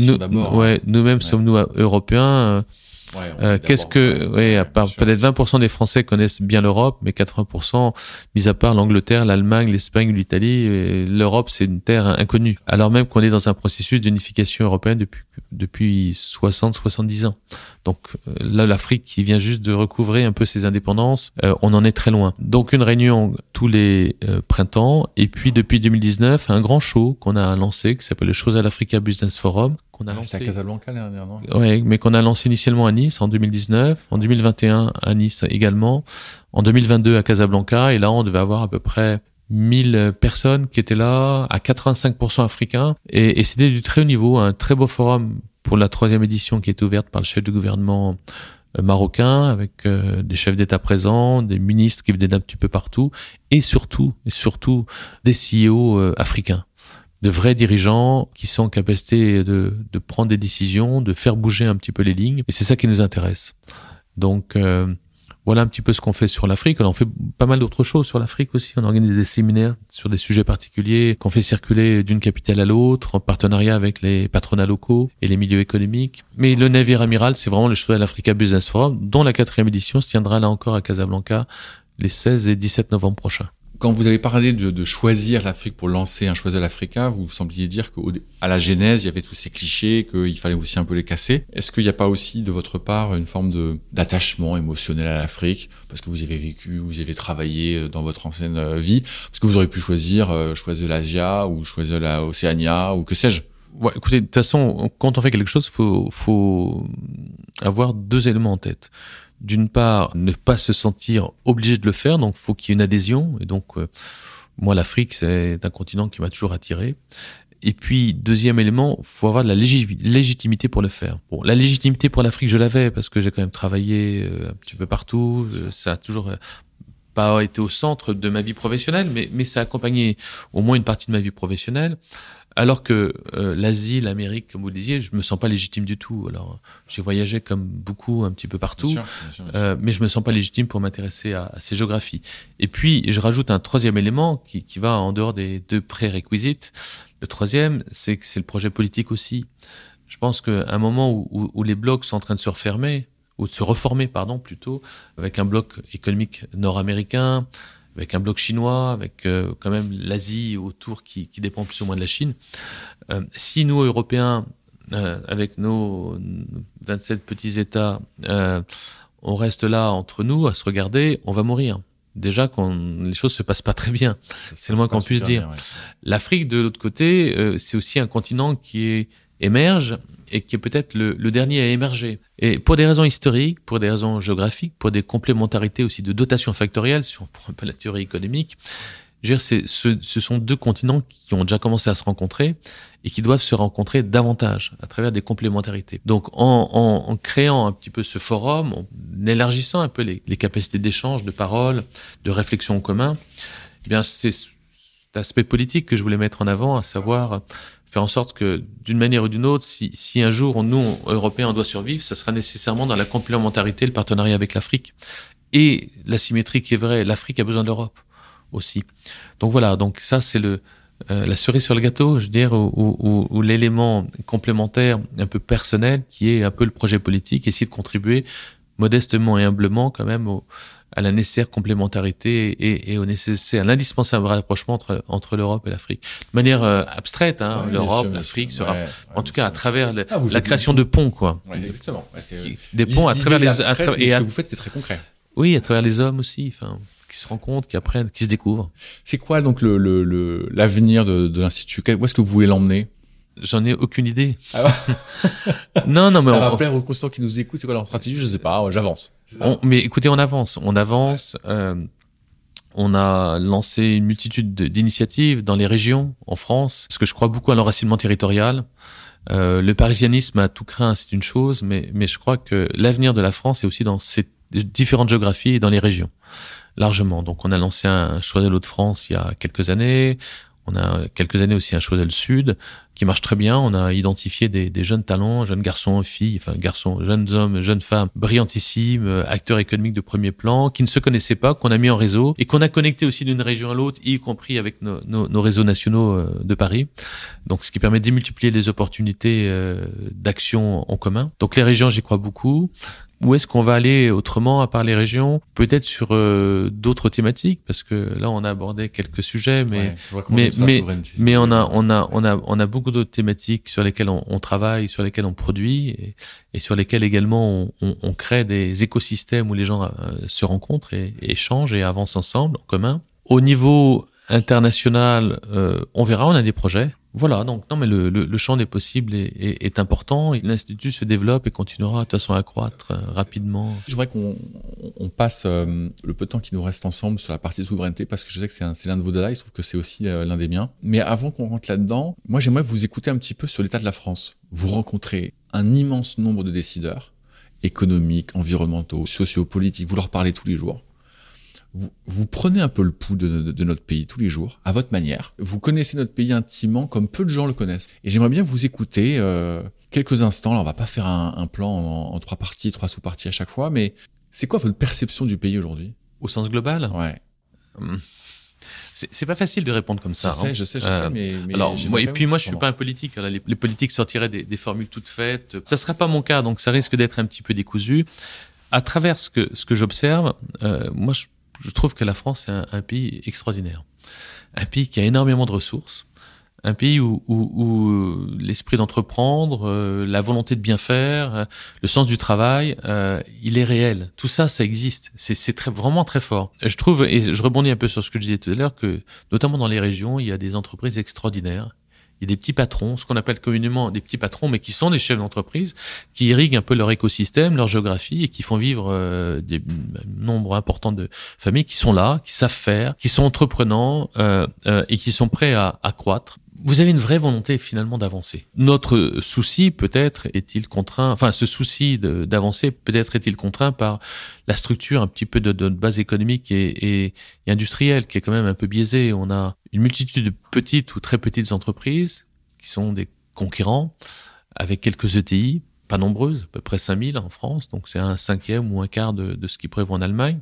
Nous, ouais, hein. nous-mêmes sommes-nous euh, européens. Euh, euh, qu'est-ce que, part peut-être 20% des Français connaissent bien l'Europe, mais 80%, mis à part l'Angleterre, l'Allemagne, l'Espagne, l'Italie, l'Europe c'est une terre inconnue. Alors même qu'on est dans un processus d'unification européenne depuis depuis 60-70 ans. Donc euh, là, l'Afrique qui vient juste de recouvrer un peu ses indépendances, euh, on en est très loin. Donc une réunion tous les printemps, et puis depuis 2019, un grand show qu'on a lancé qui s'appelle le Chose à l'Africa Business Forum, qu'on a ah, lancé. à Casablanca l'année non? Oui, mais qu'on a lancé initialement à Nice en 2019, en 2021 à Nice également, en 2022 à Casablanca, et là on devait avoir à peu près 1000 personnes qui étaient là, à 85% africains, et, et c'était du très haut niveau, un très beau forum pour la troisième édition qui était ouverte par le chef du gouvernement euh, marocain, avec euh, des chefs d'État présents, des ministres qui venaient d'un petit peu partout, et surtout, et surtout des CEO euh, africains de vrais dirigeants qui sont en capacité de, de, prendre des décisions, de faire bouger un petit peu les lignes. Et c'est ça qui nous intéresse. Donc euh, voilà un petit peu ce qu'on fait sur l'Afrique. On en fait pas mal d'autres choses sur l'Afrique aussi. On organise des séminaires sur des sujets particuliers qu'on fait circuler d'une capitale à l'autre en partenariat avec les patronats locaux et les milieux économiques. Mais le navire amiral, c'est vraiment le choix de l'Africa Business Forum, dont la quatrième édition se tiendra là encore à Casablanca les 16 et 17 novembre prochains. Quand vous avez parlé de, de choisir l'Afrique pour lancer un Choisir l'Africa, vous sembliez dire qu'à la genèse, il y avait tous ces clichés, qu'il fallait aussi un peu les casser. Est-ce qu'il n'y a pas aussi de votre part une forme d'attachement émotionnel à l'Afrique? Parce que vous avez vécu, vous avez travaillé euh, dans votre ancienne euh, vie. Parce que vous auriez pu choisir euh, choisir l'Asia ou choisir l'Océania ou que sais-je? Ouais, écoutez, de toute façon, quand on fait quelque chose, faut faut avoir deux éléments en tête d'une part, ne pas se sentir obligé de le faire, donc faut qu'il y ait une adhésion. Et donc, euh, moi, l'Afrique, c'est un continent qui m'a toujours attiré. Et puis, deuxième élément, faut avoir de la légitimité pour le faire. Bon, la légitimité pour l'Afrique, je l'avais parce que j'ai quand même travaillé euh, un petit peu partout. Euh, ça a toujours pas été au centre de ma vie professionnelle, mais, mais ça a accompagné au moins une partie de ma vie professionnelle. Alors que euh, l'Asie, l'Amérique, comme vous le disiez, je me sens pas légitime du tout. Alors, j'ai voyagé comme beaucoup un petit peu partout, euh, mais je me sens pas légitime pour m'intéresser à, ces géographies. Et puis, je rajoute un troisième élément qui, qui va en dehors des deux prérequisites. Le troisième, c'est que c'est le projet politique aussi. Je pense qu'à un moment où, où, où les blocs sont en train de se refermer, ou de se reformer, pardon, plutôt, avec un bloc économique nord-américain, avec un bloc chinois, avec euh, quand même l'Asie autour qui, qui, dépend plus ou moins de la Chine. Euh, si nous, Européens, euh, avec nos 27 petits États, on reste là entre nous à se regarder, on va mourir. Déjà, quand les choses se passent pas très bien, c'est le moins qu'on puisse dire. L'Afrique, de l'autre côté, c'est aussi un continent qui est, émerge et qui est peut-être le, dernier à émerger. Et pour des raisons historiques, pour des raisons géographiques, pour des complémentarités aussi de dotation factorielle, si on *laughs* prend un peu la théorie économique, je veux dire, ce, ce sont deux continents qui ont déjà commencé à se rencontrer et qui doivent se rencontrer davantage à travers des complémentarités. Donc, en, créant un petit peu ce forum, en élargissant un peu les, les capacités d'échange, de parole, de réflexion en commun, eh bien, c'est cet aspect politique que je voulais mettre en avant, à savoir faire en sorte que, d'une manière ou d'une autre, si, si un jour, nous, Européens, on doit survivre, ça sera nécessairement dans la complémentarité, le partenariat avec l'Afrique. Et la symétrie qui est vraie, l'Afrique a besoin de l'Europe aussi. Donc voilà, donc ça c'est le euh, la cerise sur le gâteau, je veux dire, ou, ou, ou l'élément complémentaire, un peu personnel, qui est un peu le projet politique, essayer de contribuer modestement et humblement quand même au, à la nécessaire complémentarité et, et au nécessaire, l'indispensable rapprochement entre, entre l'Europe et l'Afrique. De manière euh, abstraite, hein, l'Europe, l'Afrique sera, en tout cas à travers ah, la création de ponts, quoi. exactement. des ponts à travers les, à et ce que vous faites, c'est très concret. Oui, à travers les hommes aussi, enfin, qui se rencontrent, qui apprennent, qui se découvrent. C'est quoi donc le l'avenir le, de, de l'institut? Où est-ce que vous voulez l'emmener? J'en ai aucune idée. Ah *laughs* non, non, mais ça va plaire aux constants qui nous écoutent. C'est quoi leur stratégie Je sais pas. J'avance. mais écoutez, on avance, on avance. Euh, On a lancé une multitude d'initiatives dans les régions, en France, parce que je crois beaucoup à l'enracinement territorial. Euh, le parisianisme a tout craint, c'est une chose, mais, mais je crois que l'avenir de la France est aussi dans ces différentes géographies et dans les régions, largement. Donc on a lancé un choix de l'eau de France il y a quelques années. On a quelques années aussi un Choisel Sud qui marche très bien. On a identifié des, des, jeunes talents, jeunes garçons, filles, enfin garçons, jeunes hommes, jeunes femmes, brillantissimes, acteurs économiques de premier plan, qui ne se connaissaient pas, qu'on a mis en réseau et qu'on a connecté aussi d'une région à l'autre, y compris avec nos, nos, nos, réseaux nationaux euh, de Paris. Donc, ce qui permet de démultiplier les opportunités euh, d'action en commun. Donc, les régions, j'y crois beaucoup. Où est-ce qu'on va aller autrement à part les régions? Peut-être sur euh, d'autres thématiques parce que là on a abordé quelques sujets, mais mais mais, mais on a on a on a on a beaucoup d'autres thématiques sur lesquelles on, on, travaille, sur lesquelles on produit et, et sur lesquelles également on, on, on, crée des écosystèmes où les gens euh, se rencontrent et, et, échangent et avancent ensemble en commun. Au niveau international, euh, on verra, on a des projets. Voilà, donc non, mais le, le, le champ des possibles est, est, est important. L'Institut se développe et continuera de toute façon à croître euh, rapidement. Je voudrais qu'on on passe euh, le peu de temps qui nous reste ensemble sur la partie souveraineté parce que je sais que c'est l'un de vos dada, il se trouve que c'est aussi euh, l'un des miens. Mais avant qu'on rentre là-dedans, moi j'aimerais vous écouter un petit peu sur l'état de la France. Vous rencontrez un immense nombre de décideurs économiques, environnementaux, sociopolitiques, vous leur parlez tous les jours vous, prenez un peu le pouls de, de, notre pays tous les jours, à votre manière. Vous connaissez notre pays intimement comme peu de gens le connaissent. Et j'aimerais bien vous écouter euh, quelques instants. Là, on va pas faire un, un plan en, en, trois parties, trois sous-parties à chaque fois, mais c'est quoi votre perception du pays aujourd'hui? Au sens global? Ouais. Hum. C'est pas facile de répondre comme ça. Je sais, hein. je sais, je sais, euh, mais, mais alors moi, et puis moi, je suis pas un politique. Les, les, politiques sortiraient des, des, formules toutes faites. Ça sera pas mon cas, donc ça risque d'être un petit peu décousu. À travers ce que ce que j'observe, euh, moi, je je trouve que la France est un, pays extraordinaire. Un pays qui a énormément de ressources. Un pays où, où, où l'esprit d'entreprendre, euh, la volonté de bien faire, euh, le sens du travail, euh, il est réel. Tout ça, ça existe. C'est très, vraiment très fort. Je trouve, et je rebondis un peu sur ce que je disais tout à l'heure, que notamment dans les régions, il y a des entreprises extraordinaires il y a des petits patrons, ce qu'on appelle communément des petits patrons, mais qui sont des chefs d'entreprise, qui irriguent un peu leur écosystème, leur géographie et qui font vivre euh, des nombres importants de familles qui sont là, qui savent faire, qui sont entreprenants euh, euh, et qui sont prêts à, à croître vous avez une vraie volonté finalement d'avancer. Notre souci peut-être est-il contraint, enfin ce souci d'avancer peut-être est-il contraint par la structure un petit peu de, base économique et, et, et, industrielle qui est quand même un peu biaisée. On a une multitude de petites ou très petites entreprises qui sont des concurrents avec quelques ETI pas nombreuses, à peu près 5000 en France, donc c'est un cinquième ou un quart de, ce qui prévoit en Allemagne,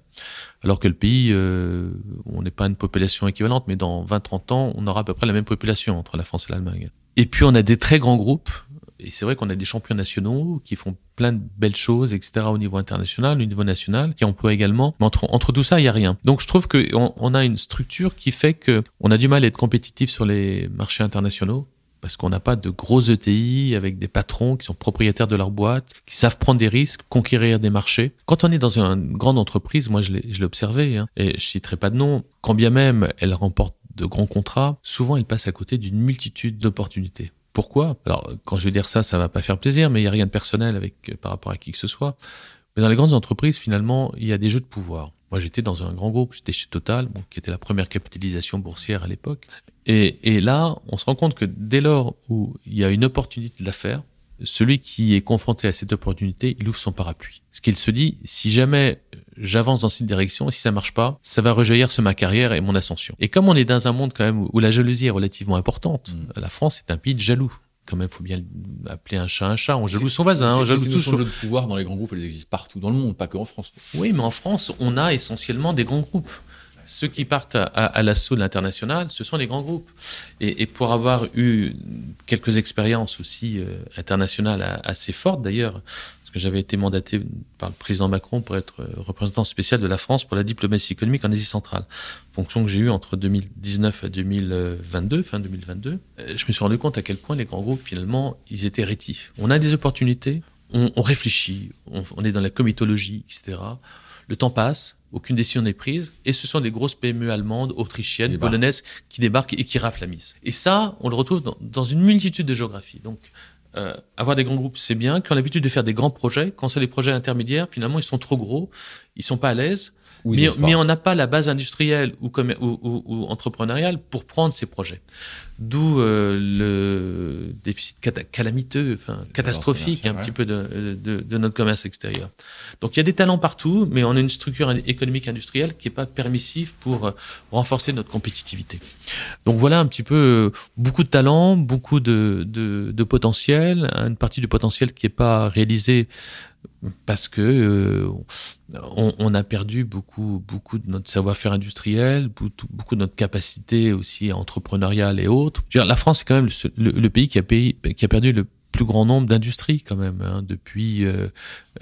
alors que le pays, euh, on n'est pas une population équivalente, mais dans 20-30 ans, on aura à peu près la même population entre la France et l'Allemagne. Et puis on a des très grands groupes, et c'est vrai qu'on a des champions nationaux qui font plein de belles choses, etc. au niveau international, au niveau national, qui emploient également. Mais entre, entre tout ça, il y a rien. Donc je trouve qu'on on a une structure qui fait que on a du mal à être compétitif sur les marchés internationaux parce qu'on n'a pas de gros ETI avec des patrons qui sont propriétaires de leur boîte, qui savent prendre des risques, conquérir des marchés. Quand on est dans une grande entreprise, moi je l'ai observé, hein, et je citerai pas de nom, quand bien même elle remporte de grands contrats, souvent elle passe à côté d'une multitude d'opportunités. Pourquoi? Alors quand je vais dire ça, ça va pas faire plaisir, mais il y a rien de personnel avec euh, par rapport à qui que ce soit. Mais dans les grandes entreprises, finalement, il y a des jeux de pouvoir. Moi, j'étais dans un grand groupe, j'étais chez Total, bon, qui était la première capitalisation boursière à l'époque. Et, et, là, on se rend compte que dès lors où il y a une opportunité de la faire, celui qui est confronté à cette opportunité, il ouvre son parapluie. Ce qu'il se dit, si jamais j'avance dans cette direction, et si ça marche pas, ça va rejaillir sur ma carrière et mon ascension. Et comme on est dans un monde quand même où la jalousie est relativement importante, mmh. la France est un pays de jaloux quand même, faut bien appeler un chat un chat. On jalouse son voisin, on jalouse tout. Sur... de pouvoir dans les grands groupes, elles existent partout dans le monde, pas que en France. Oui, mais en France, on a essentiellement des grands groupes. Ceux qui partent à, à, à l'assaut de l'international, ce sont les grands groupes. Et, et, pour avoir eu quelques expériences aussi euh, internationales assez fortes, d'ailleurs, j'avais été mandaté par le président Macron pour être euh, représentant spécial de la France pour la diplomatie économique en Asie centrale. Fonction que j'ai eue entre 2019 et 2022, fin 2022. Euh, je me suis rendu compte à quel point les grands groupes, finalement, ils étaient rétifs. On a des opportunités, on, on réfléchit, on, on, est dans la comitologie, etc. Le temps passe, aucune décision n'est prise, et ce sont des grosses PME allemandes, autrichiennes, polonaises qui débarquent et qui raflent la mise. Et ça, on le retrouve dans, dans une multitude de géographies. Donc, euh, avoir des grands groupes, c'est bien. Qui ont l'habitude de faire des grands projets. Quand c'est des projets intermédiaires, finalement, ils sont trop gros, ils sont pas à l'aise. Mais, mais, on n'a pas la base industrielle ou, comme, ou, ou, ou, entrepreneuriale pour prendre ces projets. D'où euh, le déficit calamiteux, enfin, catastrophique un petit peu de, de, de, notre commerce extérieur. Donc il y a des talents partout, mais on a une structure économique industrielle qui n'est pas permissive pour euh, renforcer notre compétitivité. Donc voilà un petit peu euh, beaucoup de talents, beaucoup de, potentiel, une partie du potentiel qui n'est pas réalisée parce que euh, on, a perdu beaucoup, beaucoup de notre savoir-faire industriel, beaucoup, de notre capacité aussi entrepreneuriale et autres. La France est quand même le, pays qui a, qui a perdu le plus grand nombre d'industries quand même hein, depuis euh,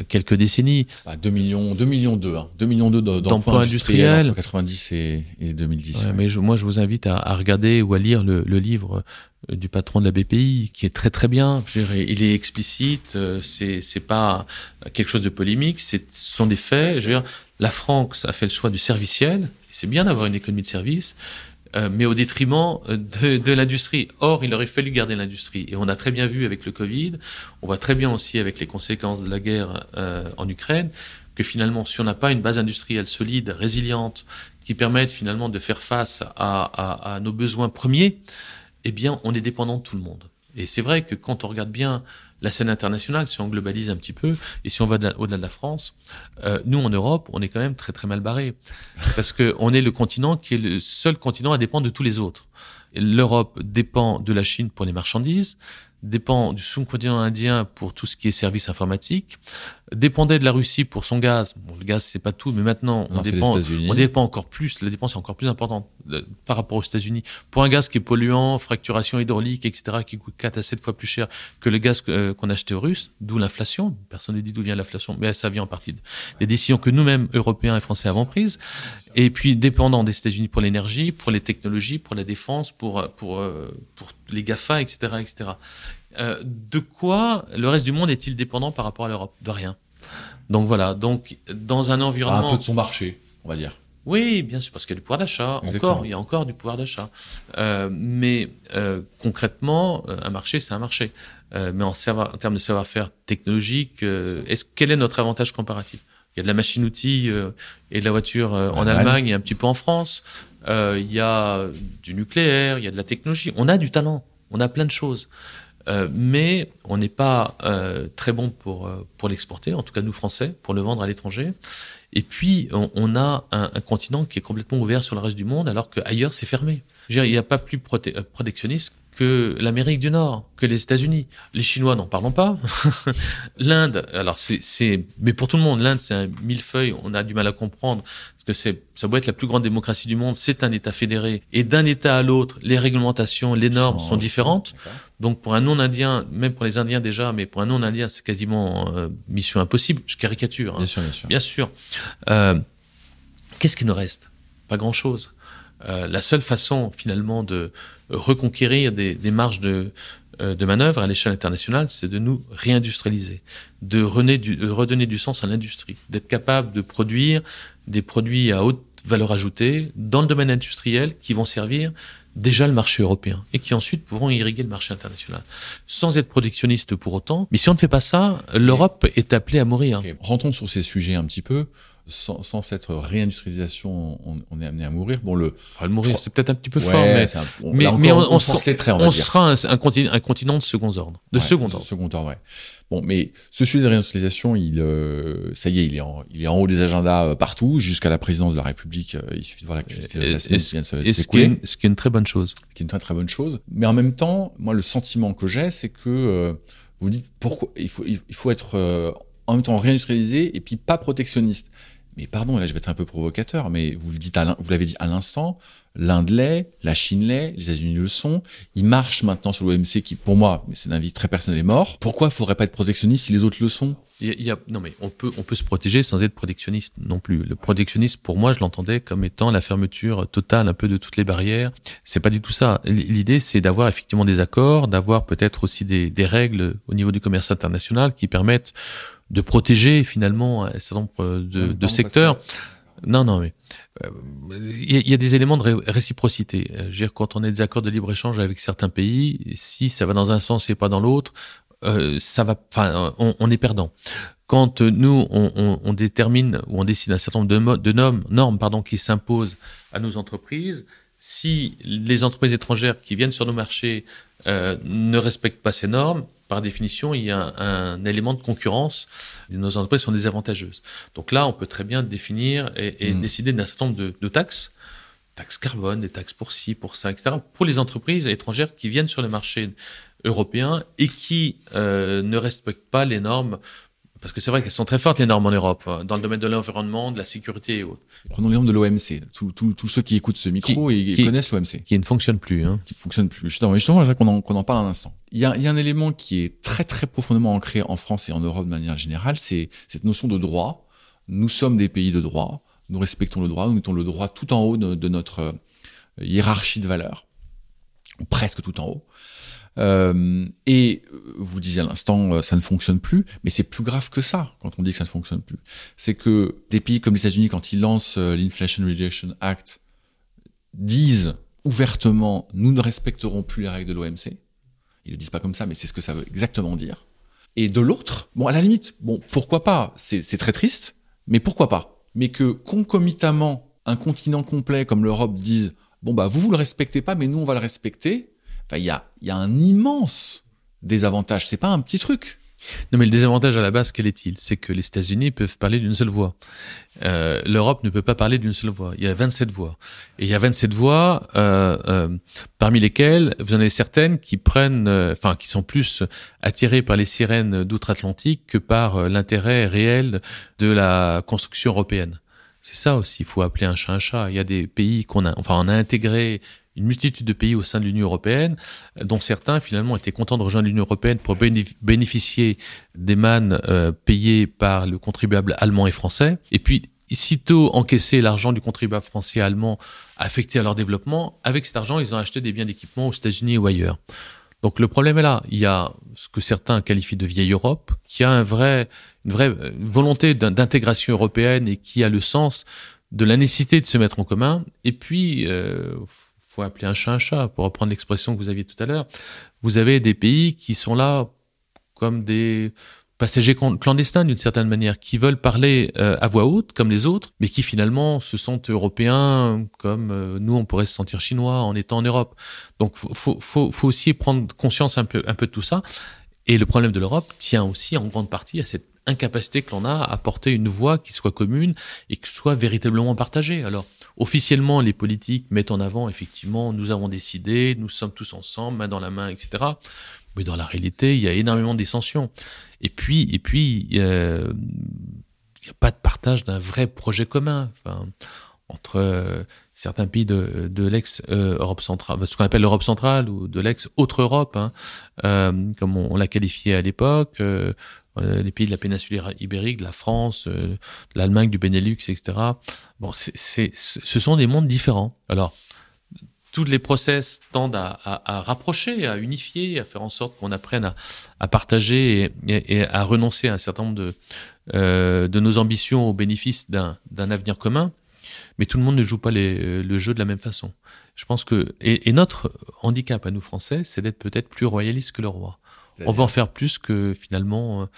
quelques décennies. Bah, 2 millions, 2 millions 2, hein, 2 millions 2 d'emplois industriels entre 90 et, et 2010. Ouais, Mais je, moi, je vous invite à, à, regarder ou à lire le, le livre euh, du patron de la BPI, qui est très très bien. il est explicite, euh, c'est c'est pas quelque chose de polémique, ce sont des faits. Je veux dire, la France a fait le choix du serviciel. C'est bien d'avoir une économie de service, euh, mais au détriment de, de l'industrie. Or, il aurait fallu garder l'industrie. Et on a très bien vu avec le Covid, on voit très bien aussi avec les conséquences de la guerre euh, en Ukraine, que finalement, si on n'a pas une base industrielle solide, résiliente, qui permette finalement de faire face à, à, à nos besoins premiers, eh bien, on est dépendant de tout le monde. Et c'est vrai que quand on regarde bien la scène internationale, si on globalise un petit peu, et si on va au-delà de la France, euh, nous en Europe, on est quand même très très mal barré, *laughs* parce que on est le continent qui est le seul continent à dépendre de tous les autres. L'Europe dépend de la Chine pour les marchandises, dépend du sous-continent indien pour tout ce qui est services informatiques, dépendait de la Russie pour son gaz. Bon, le gaz, c'est pas tout, mais maintenant, on, dépend, on dépend encore plus. La dépense est encore plus importante euh, par rapport aux États-Unis. Pour un gaz qui est polluant, fracturation hydraulique, etc., qui coûte 4 à 7 fois plus cher que le gaz euh, qu'on achetait aux Russes, d'où l'inflation. Personne ne dit d'où vient l'inflation, mais ça vient en partie des décisions que nous-mêmes, Européens et Français, avons prises. Et puis, dépendant des États-Unis pour l'énergie, pour les technologies, pour la défense, pour, pour, euh, pour les GAFA, etc., etc. Euh, de quoi le reste du monde est-il dépendant par rapport à l'Europe De rien. Donc voilà. Donc dans un environnement. Un peu de son marché, on va dire. Oui, bien sûr, parce qu'il y a du pouvoir d'achat. Encore, il y a encore du pouvoir d'achat. Euh, mais euh, concrètement, un marché, c'est un marché. Euh, mais en, savoir, en, termes de savoir-faire technologique, est-ce quel est notre avantage comparatif? Il y a de la machine-outil et de la voiture en Allemagne et un petit peu en France. il y a du nucléaire, il y a de la technologie. On a du talent. On a plein de choses. Euh, mais on n'est pas euh, très bon pour, euh, pour l'exporter, en tout cas nous Français, pour le vendre à l'étranger. Et puis, on, on a un, un, continent qui est complètement ouvert sur le reste du monde, alors qu'ailleurs, c'est fermé. Je veux dire, il n'y a pas plus proté- protectionniste que l'Amérique du Nord, que les États-Unis. Les Chinois, n'en parlons pas. *laughs* L'Inde, alors c'est, mais pour tout le monde, l'Inde, c'est un millefeuille, on a du mal à comprendre, parce que c'est, ça doit être la plus grande démocratie du monde, c'est un État fédéré. Et d'un État à l'autre, les réglementations, les normes sont différentes. Donc pour un non-indien, même pour les Indiens déjà, mais pour un non-indien, c'est quasiment euh, mission impossible. Je caricature. Hein. Bien sûr, bien sûr. Bien sûr. Euh, qu'est-ce qui nous reste? Pas grand-chose. Euh, la seule façon finalement de reconquérir des, des marges de, euh, de manœuvre à l'échelle internationale, c'est de nous réindustrialiser, de, du, de redonner du sens à l'industrie, d'être capable de produire des produits à haute valeur ajoutée dans le domaine industriel qui vont servir déjà le marché européen et qui ensuite pourront irriguer le marché international sans être protectionniste pour autant. Mais si on ne fait pas ça, l'Europe est appelée à mourir. Rentrons sur ces sujets un petit peu sans, sans, cette réindustrialisation, on, on, est amené à mourir. Bon, le, ah, le mourir, c'est peut-être un petit peu ouais, fort, mais, un, on, mais, mais on, on, sera, les traits, on, sera un, un, continent, un, continent, de second ordre, de ouais, second ordre. Second ordre, ouais. Bon, mais ce sujet de réindustrialisation, il, euh, ça y est, il est en, il est en haut des agendas euh, partout, jusqu'à la présidence de la République. Euh, il suffit de voir l'actualité de la semaine qui vient de s'écouler. Ce, qui est une, ce qui est une très bonne chose. Ce qui est une très très bonne chose. Mais en même temps, moi, le sentiment que j'ai, c'est que euh, vous dites pourquoi il faut, il faut être euh, en même temps réindustrialisé et puis pas protectionniste. Mais pardon, là je vais être un peu provocateur, mais vous le dites, vous l'avez dit à l'instant, l'Inde l'est, la Chine l'est, les États-Unis le sont. Ils marchent maintenant sur l'OMC qui, pour moi, mais c'est un avis très personnel, est mort. Pourquoi il faudrait pas être protectionniste si les autres le sont? Il y, a, non mais on peut on peut se protéger sans être protectionniste non plus. Le protectionnisme pour moi je l'entendais comme étant la fermeture totale un peu de toutes les barrières. C'est pas du tout ça. L'idée c'est d'avoir effectivement des accords, d'avoir peut-être aussi des règles au niveau du commerce international qui permettent de protéger finalement un certain nombre de, de secteurs. Non, non, mais il euh, y, y, a des éléments de ré réciprocité. Je veux dire, quand on a des accords de libre échange avec certains pays, si ça va dans un sens et pas dans l'autre, euh, ça va, enfin, on, est perdant. Quand nous, on, détermine ou on décide un certain nombre de, de normes, normes pardon, qui s'imposent à nos entreprises, si les entreprises étrangères qui viennent sur nos marchés euh, ne respectent pas ces normes, par définition, il y a un, élément de concurrence. Nos entreprises sont désavantageuses. Donc là, on peut très bien définir et, mm. décider d'un certain nombre de, de taxes taxes carbone, des taxes pour ci, pour ça, etc., pour les entreprises étrangères qui viennent sur le marché européen et qui euh, ne respectent pas les normes parce que c'est vrai qu'elles sont très fortes, les normes en Europe, hein, dans le domaine de l'environnement, de la sécurité et autres. Prenons l'exemple de l'OMC. Tous ceux qui écoutent ce micro et connaissent l'OMC. Qui ne fonctionne plus. Hein. Qui ne fonctionne plus. Justement, justement qu'on en, qu'on en, parle un instant. Il y, a, il y a un élément qui est très très profondément ancré en France et en Europe de manière générale, c'est cette notion de droit. Nous sommes des pays de droit nous respectons le droit, nous mettons le droit tout en haut de, notre euh, hiérarchie de valeurs, presque tout en haut. Euh, et euh, vous disiez à l'instant, ça ne fonctionne plus, mais c'est plus grave que ça quand on dit que ça ne fonctionne plus. C'est que des pays comme les États-Unis, quand ils lancent l'Inflation Reduction Act, disent ouvertement, nous ne respecterons plus les règles de l'OMC. Ils le disent pas comme ça, mais c'est ce que ça veut exactement dire. Et de l'autre, bon, à la limite, bon, pourquoi pas? C'est très triste, mais pourquoi pas? Mais que concomitamment, un continent complet comme l'Europe dise bon bah vous vous le respectez pas, mais nous on va le respecter. Enfin, il y a, un immense désavantage. C'est pas un petit truc. Non, mais le désavantage à la base, quel est-il? C'est que les États-Unis peuvent parler d'une seule voix. Euh, L'Europe ne peut pas parler d'une seule voix. Il y a 27 voix. Et il y a 27 voix, euh, euh, parmi lesquelles vous en avez certaines qui prennent, enfin, qui sont plus attirées par les sirènes d'outre-Atlantique que par l'intérêt réel de la construction européenne. C'est ça aussi, il faut appeler un chat un chat. Il y a des pays qu'on a, enfin, on a intégré une multitude de pays au sein de l'Union européenne, dont certains finalement étaient contents de rejoindre l'Union européenne pour bénéficier des mannes euh, payées par le contribuable allemand et français. Et puis, sitôt encaisser l'argent du contribuable français et allemand affecté à leur développement, avec cet argent, ils ont acheté des biens d'équipement aux États-Unis ou ailleurs. Donc le problème est là. Il y a ce que certains qualifient de vieille Europe, qui a un vrai, une vraie volonté d'intégration européenne et qui a le sens de la nécessité de se mettre en commun. Et puis, euh, faut appeler un chat un chat, pour reprendre l'expression que vous aviez tout à l'heure. Vous avez des pays qui sont là comme des passagers clandestins d'une certaine manière, qui veulent parler euh, à voix haute comme les autres, mais qui finalement se sentent européens comme euh, nous, on pourrait se sentir chinois en étant en Europe. Donc, faut, faut, faut aussi prendre conscience un peu, un peu de tout ça. Et le problème de l'Europe tient aussi en grande partie à cette incapacité que l'on a à porter une voix qui soit commune et qui soit véritablement partagée. Alors, officiellement, les politiques mettent en avant, effectivement, nous avons décidé, nous sommes tous ensemble, main dans la main, etc. Mais dans la réalité, il y a énormément de dissensions. Et puis, et puis, il n'y a pas de partage d'un vrai projet commun. Entre euh, certains pays de, l'ex-Europe centrale, ce qu'on appelle l'Europe centrale ou de l'ex-autre Europe, hein, euh, comme on, l'a qualifié à l'époque, euh, euh, les pays de la péninsule ibérique, de la France, euh, l'Allemagne, du Benelux, etc. Bon, c'est, ce sont des mondes différents. Alors, tous les process tendent à, à, à, rapprocher, à unifier, à faire en sorte qu'on apprenne à, à partager et, et, à renoncer à un certain nombre de, euh, de nos ambitions au bénéfice d'un, avenir commun. Mais tout le monde ne joue pas les, le jeu de la même façon. Je pense que et, et notre handicap à nous Français, c'est d'être peut-être plus royaliste que le roi on va en faire plus que finalement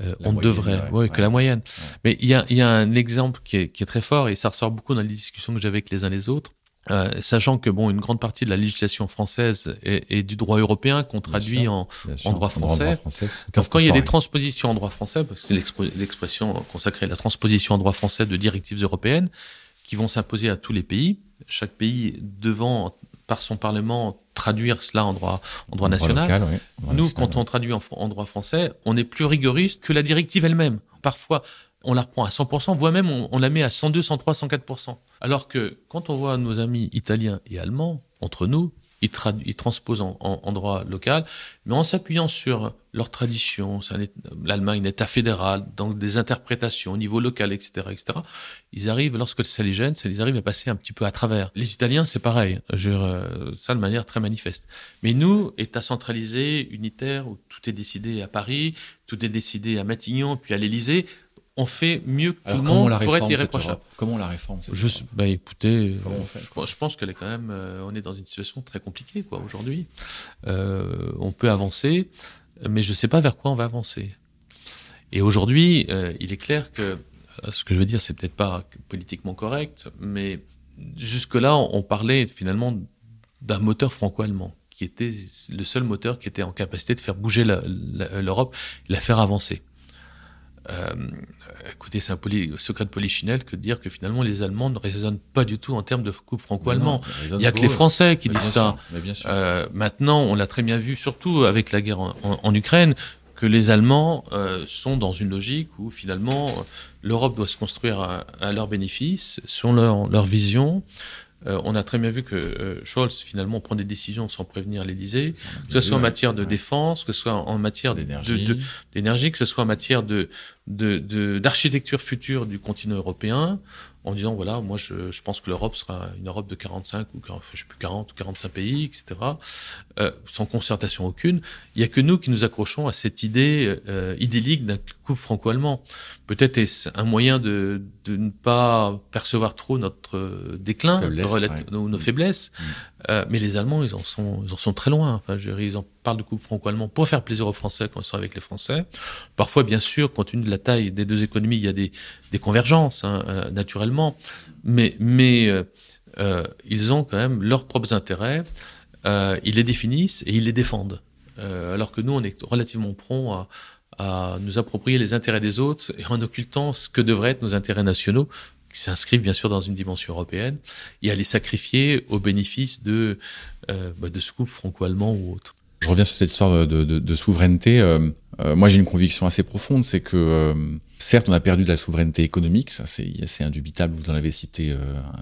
euh, on devrait, ouais, que la moyenne. Mais il y a, y a, un exemple qui est, qui est, très fort et ça ressort beaucoup dans les discussions que j'avais avec les uns les autres. Euh, sachant que bon, une grande partie de la législation française et, du droit européen qu'on traduit en, en, droit français. quand il y a des transpositions en droit français, parce que l'expression consacrée à la transposition en droit français de directives européennes, qui vont s'imposer à tous les pays, chaque pays devant par son Parlement traduire cela en droit, en droit national. Nous, quand on traduit en, droit français, on est plus rigoriste que la directive elle-même. Parfois, on la reprend à 100%, voire même on, la met à 102, 103, 104%. Alors que quand on voit nos amis italiens et allemands, entre nous, ils, transposent en, droit local, mais en s'appuyant sur leur tradition, l'Allemagne, un État fédéral, donc des interprétations au niveau local, etc., etc., ils arrivent, lorsque ça les gêne, ça les arrive à passer un petit peu à travers. Les Italiens, c'est pareil, je, euh, ça de manière très manifeste. Mais nous, État centralisé, unitaire, où tout est décidé à Paris, tout est décidé à Matignon, puis à l'Élysée, on fait mieux que tout le monde pour être irréprochable. Comment on la réforme je, bah écoutez, je, pense qu'elle est quand même, euh, on est dans une situation très compliquée quoi aujourd'hui. Euh, on peut avancer. mais je ne sais pas vers quoi on va avancer. Et aujourd'hui, euh, il est clair que ce que je veux dire, c'est peut-être pas politiquement correct, mais jusque-là, on parlait finalement d'un moteur franco-allemand qui était le seul moteur qui était en capacité de faire bouger l'Europe, la, la faire avancer. Euh, écoutez, c'est un secret de polichinelle que de dire que finalement les Allemands ne raisonnent pas du tout en termes de couple franco-allemand. Il n'y a que les Français qui disent ça. Euh, maintenant, on l'a très bien vu, surtout avec la guerre en, Ukraine, que les Allemands euh, sont dans une logique où finalement l'Europe doit se construire à, leur bénéfice, selon leur, leur vision. Euh, on a très bien vu que euh, Scholz finalement prend des décisions sans prévenir l'Élysée, que ce soit en matière de défense, que ce soit en matière d'énergie, que ce soit en matière de d'architecture future du continent européen en disant voilà, moi je, je pense que l'Europe sera une Europe de 45 ou je sais plus 40 ou 45 pays, etc. Euh, sans concertation aucune. Il y a que nous qui nous accrochons à cette idée euh, idyllique d'un couple franco-allemand. Peut-être est-ce un moyen de, de ne pas percevoir trop notre déclin ou nos faiblesses, mm. Euh, mais les Allemands ils en sont très loin. Enfin, je, ils en parlent de couple franco-allemand pour faire plaisir aux Français quand ils sont avec les Français. Parfois, bien sûr, compte tenu de la taille des deux économies, il y a des, convergences hein, euh, naturellement, mais euh, ils ont quand même leurs propres intérêts. ils les définissent et ils les défendent. alors que nous, on est relativement prompt à, nous approprier les intérêts des autres en occultant ce que devraient être nos intérêts nationaux, qui s'inscrivent bien sûr dans une dimension européenne, et à les sacrifier au bénéfice de, euh, bah, de franco-allemand ou autre. Je reviens sur cette histoire de, de, souveraineté. Euh, euh, moi, j'ai une conviction assez profonde, c'est que euh, certes, on a perdu de la souveraineté économique, ça c'est assez indubitable. Vous en avez cité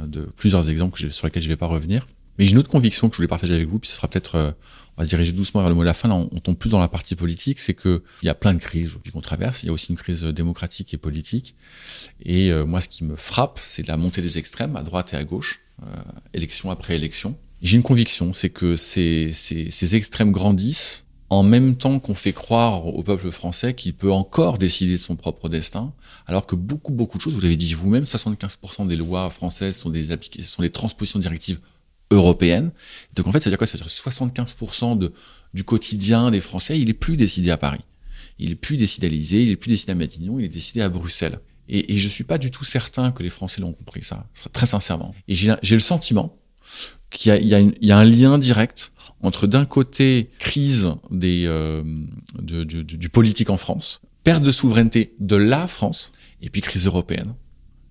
de plusieurs exemples sur lesquels je ne vais pas revenir. Mais j'ai une autre conviction que je voulais partager avec vous, puis ce sera peut-être, va se diriger doucement vers le mot de la fin. On, tombe plus dans la partie politique, c'est que il y a plein de crises qu'on traverse. Il y a aussi une crise démocratique et politique. Et moi, ce qui me frappe, c'est la montée des extrêmes à droite et à gauche, élection après élection. J'ai une conviction, c'est que ces, ces, ces, extrêmes grandissent en même temps qu'on fait croire au peuple français qu'il peut encore décider de son propre destin, alors que beaucoup, beaucoup de choses, vous l'avez dit vous-même, 75% des lois françaises sont des, sont des transpositions de directives européennes. Donc en fait, ça veut dire quoi? Ça veut dire 75% de, du quotidien des Français, il est plus décidé à Paris. Il est plus décidé à l'Élysée, il est plus décidé à Matignon, il est décidé à Bruxelles. Et, et je suis pas du tout certain que les Français l'ont compris ça, très sincèrement. Et j'ai le sentiment qu'il y, a un lien direct entre d'un côté crise des, euh, du politique en France, perte de souveraineté de la France, et puis crise européenne.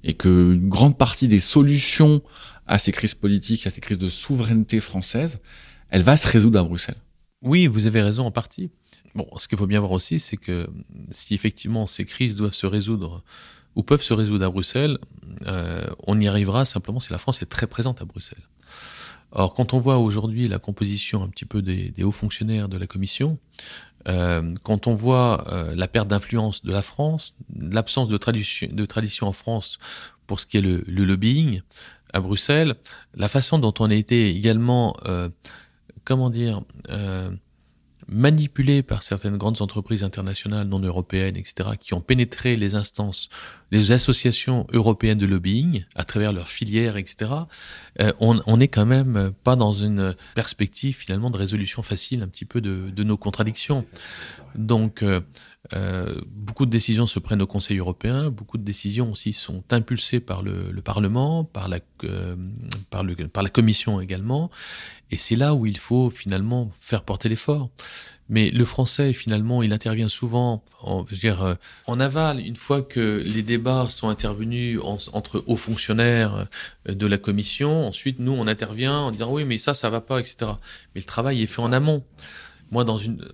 Et que une grande partie des solutions à ces crises politiques, à ces crises de souveraineté française, elle va se résoudre à Bruxelles. Oui, vous avez raison en partie. Bon, ce qu'il faut bien voir aussi, c'est que si effectivement ces crises doivent se résoudre ou peuvent se résoudre à Bruxelles, euh, on y arrivera simplement si la France est très présente à Bruxelles. Or, quand on voit aujourd'hui la composition un petit peu des, hauts fonctionnaires de la Commission, euh, quand on voit euh, la perte d'influence de la France, l'absence de tradition, en France pour ce qui est le, lobbying à Bruxelles, la façon dont on a été également, euh, comment dire, euh, manipulés par certaines grandes entreprises internationales non européennes, etc., qui ont pénétré les instances, les associations européennes de lobbying à travers leurs filières, etc., euh, on n'est quand même pas dans une perspective finalement de résolution facile un petit peu de, de nos contradictions. Donc, euh, beaucoup de décisions se prennent au Conseil européen, beaucoup de décisions aussi sont impulsées par le, le Parlement, par la, euh, par, la Commission également, et c'est là où il faut finalement faire porter l'effort. Mais le français, finalement, il intervient souvent, en, euh, en aval, une fois que les débats sont intervenus entre hauts fonctionnaires de la commission. Ensuite, nous, on intervient en disant oui, mais ça, ça va pas, etc. Mais le travail est fait en amont moi,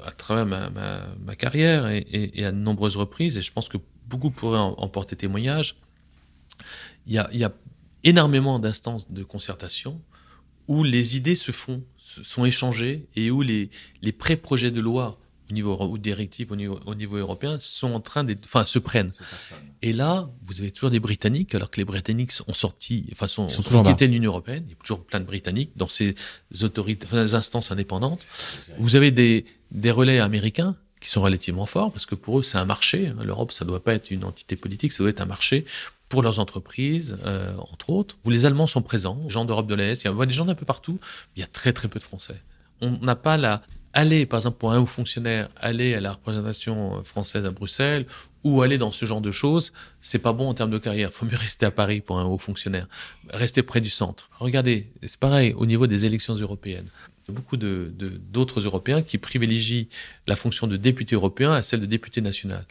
à travers ma, carrière et, à de nombreuses reprises, et je pense que beaucoup pourraient en, en porter témoignage, il y a, énormément d'instances de concertation où les idées se font, sont échangées et où les pré-projets de loi au niveau ou directives au niveau, au niveau européen sont en train de, enfin, se prennent. Et là, vous avez toujours des Britanniques, alors que les Britanniques sont sortis, enfin, sont, sont toujours quittés l'Union européenne. Il y a toujours plein de Britanniques dans ces autorités, enfin, ces instances indépendantes. Vous avez des, des relais américains qui sont relativement forts parce que pour eux, c'est un marché. Hein. L'Europe, ça doit pas être une entité politique, ça doit être un marché pour leurs entreprises, euh, entre autres. Où les Allemands sont présents, les gens d'Europe de l'Est, il y a des gens d'un peu partout. Il y a très très peu de Français. On n'a pas la, aller, par exemple, pour un haut fonctionnaire, aller à la représentation française à Bruxelles ou aller dans ce genre de choses, c'est pas bon en termes de carrière. Faut mieux *laughs* rester à Paris pour un haut fonctionnaire. Rester près du centre. Regardez, c'est pareil au niveau des élections européennes. Il y a beaucoup de, d'autres Européens qui privilégient la fonction de député européen à celle de député national.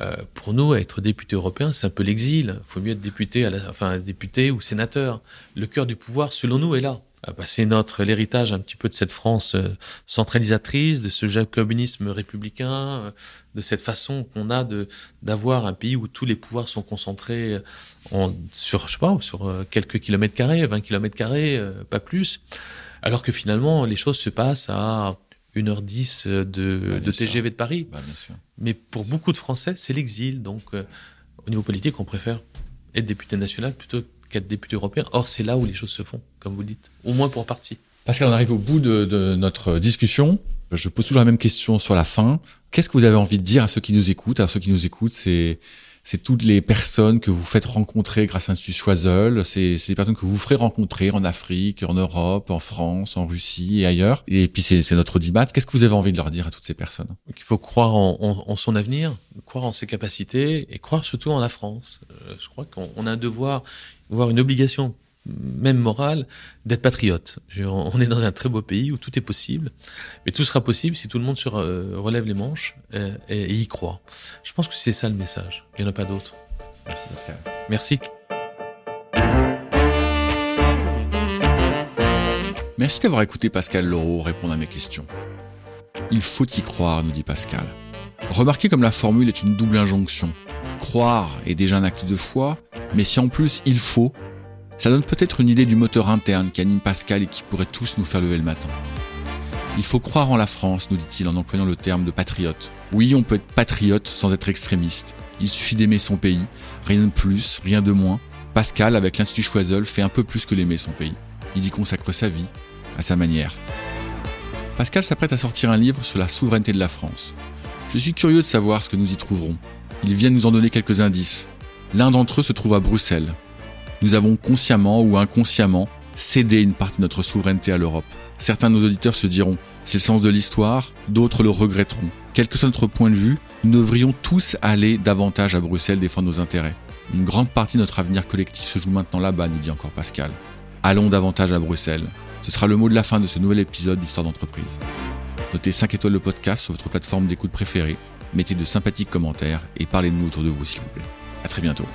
Euh, pour nous, être député européen, c'est un peu l'exil. Il faut mieux être député, à la, enfin député ou sénateur. Le cœur du pouvoir, selon nous, est là. Ah bah, c'est notre l'héritage un petit peu de cette France euh, centralisatrice, de ce jacobinisme républicain, euh, de cette façon qu'on a de d'avoir un pays où tous les pouvoirs sont concentrés en, sur je sais pas sur quelques kilomètres carrés, 20 kilomètres carrés, pas plus, alors que finalement les choses se passent à 1h10 de, de TGV de Paris. Bah, Mais pour beaucoup de Français, c'est l'exil. Donc, au niveau politique, on préfère être député national plutôt qu'être député européen. Or, c'est là où les choses se font, comme vous le dites, au moins pour partie. Parce qu'on arrive au bout de, de, notre discussion. Je pose toujours la même question sur la fin. Qu'est-ce que vous avez envie de dire à ceux qui nous écoutent? À ceux qui nous écoutent, c'est c'est toutes les personnes que vous faites rencontrer grâce à l'Institut Choiseul, c'est les personnes que vous ferez rencontrer en Afrique, en Europe, en France, en Russie et ailleurs. Et puis c'est notre débat. Qu'est-ce que vous avez envie de leur dire à toutes ces personnes? Il faut croire en, en, en, son avenir, croire en ses capacités et croire surtout en la France. Euh, je crois qu'on a un devoir, voire une obligation même morale, d'être patriote. On est dans un très beau pays où tout est possible, mais tout sera possible si tout le monde se relève les manches euh, et, y croit. Je pense que c'est ça le message. Il n'y en a pas d'autre. Merci Pascal. Merci. Merci d'avoir écouté Pascal Laureau répondre à mes questions. Il faut y croire, nous dit Pascal. Remarquez comme la formule est une double injonction. Croire est déjà un acte de foi, mais si en plus il faut, ça donne peut-être une idée du moteur interne qui anime Pascal et qui pourrait tous nous faire lever le matin. Il faut croire en la France, nous dit-il en employant le terme de patriote. Oui, on peut être patriote sans être extrémiste. Il suffit d'aimer son pays, rien de plus, rien de moins. Pascal, avec l'Institut Choiseul, fait un peu plus que l'aimer son pays. Il y consacre sa vie, à sa manière. Pascal s'apprête à sortir un livre sur la souveraineté de la France. Je suis curieux de savoir ce que nous y trouverons. Il vient nous en donner quelques indices. L'un d'entre eux se trouve à Bruxelles, nous avons consciemment ou inconsciemment cédé une partie de notre souveraineté à l'Europe. Certains de nos auditeurs se diront, c'est le sens de l'histoire, d'autres le regretteront. Quel que soit notre point de vue, nous devrions tous aller davantage à Bruxelles défendre nos intérêts. Une grande partie de notre avenir collectif se joue maintenant là-bas, nous dit encore Pascal. Allons davantage à Bruxelles. Ce sera le mot de la fin de ce nouvel épisode d'Histoire d'entreprise. Notez 5 étoiles le podcast sur votre plateforme d'écoute préférée, mettez de sympathiques commentaires et parlez de nous autour de vous s'il vous plaît. À très bientôt.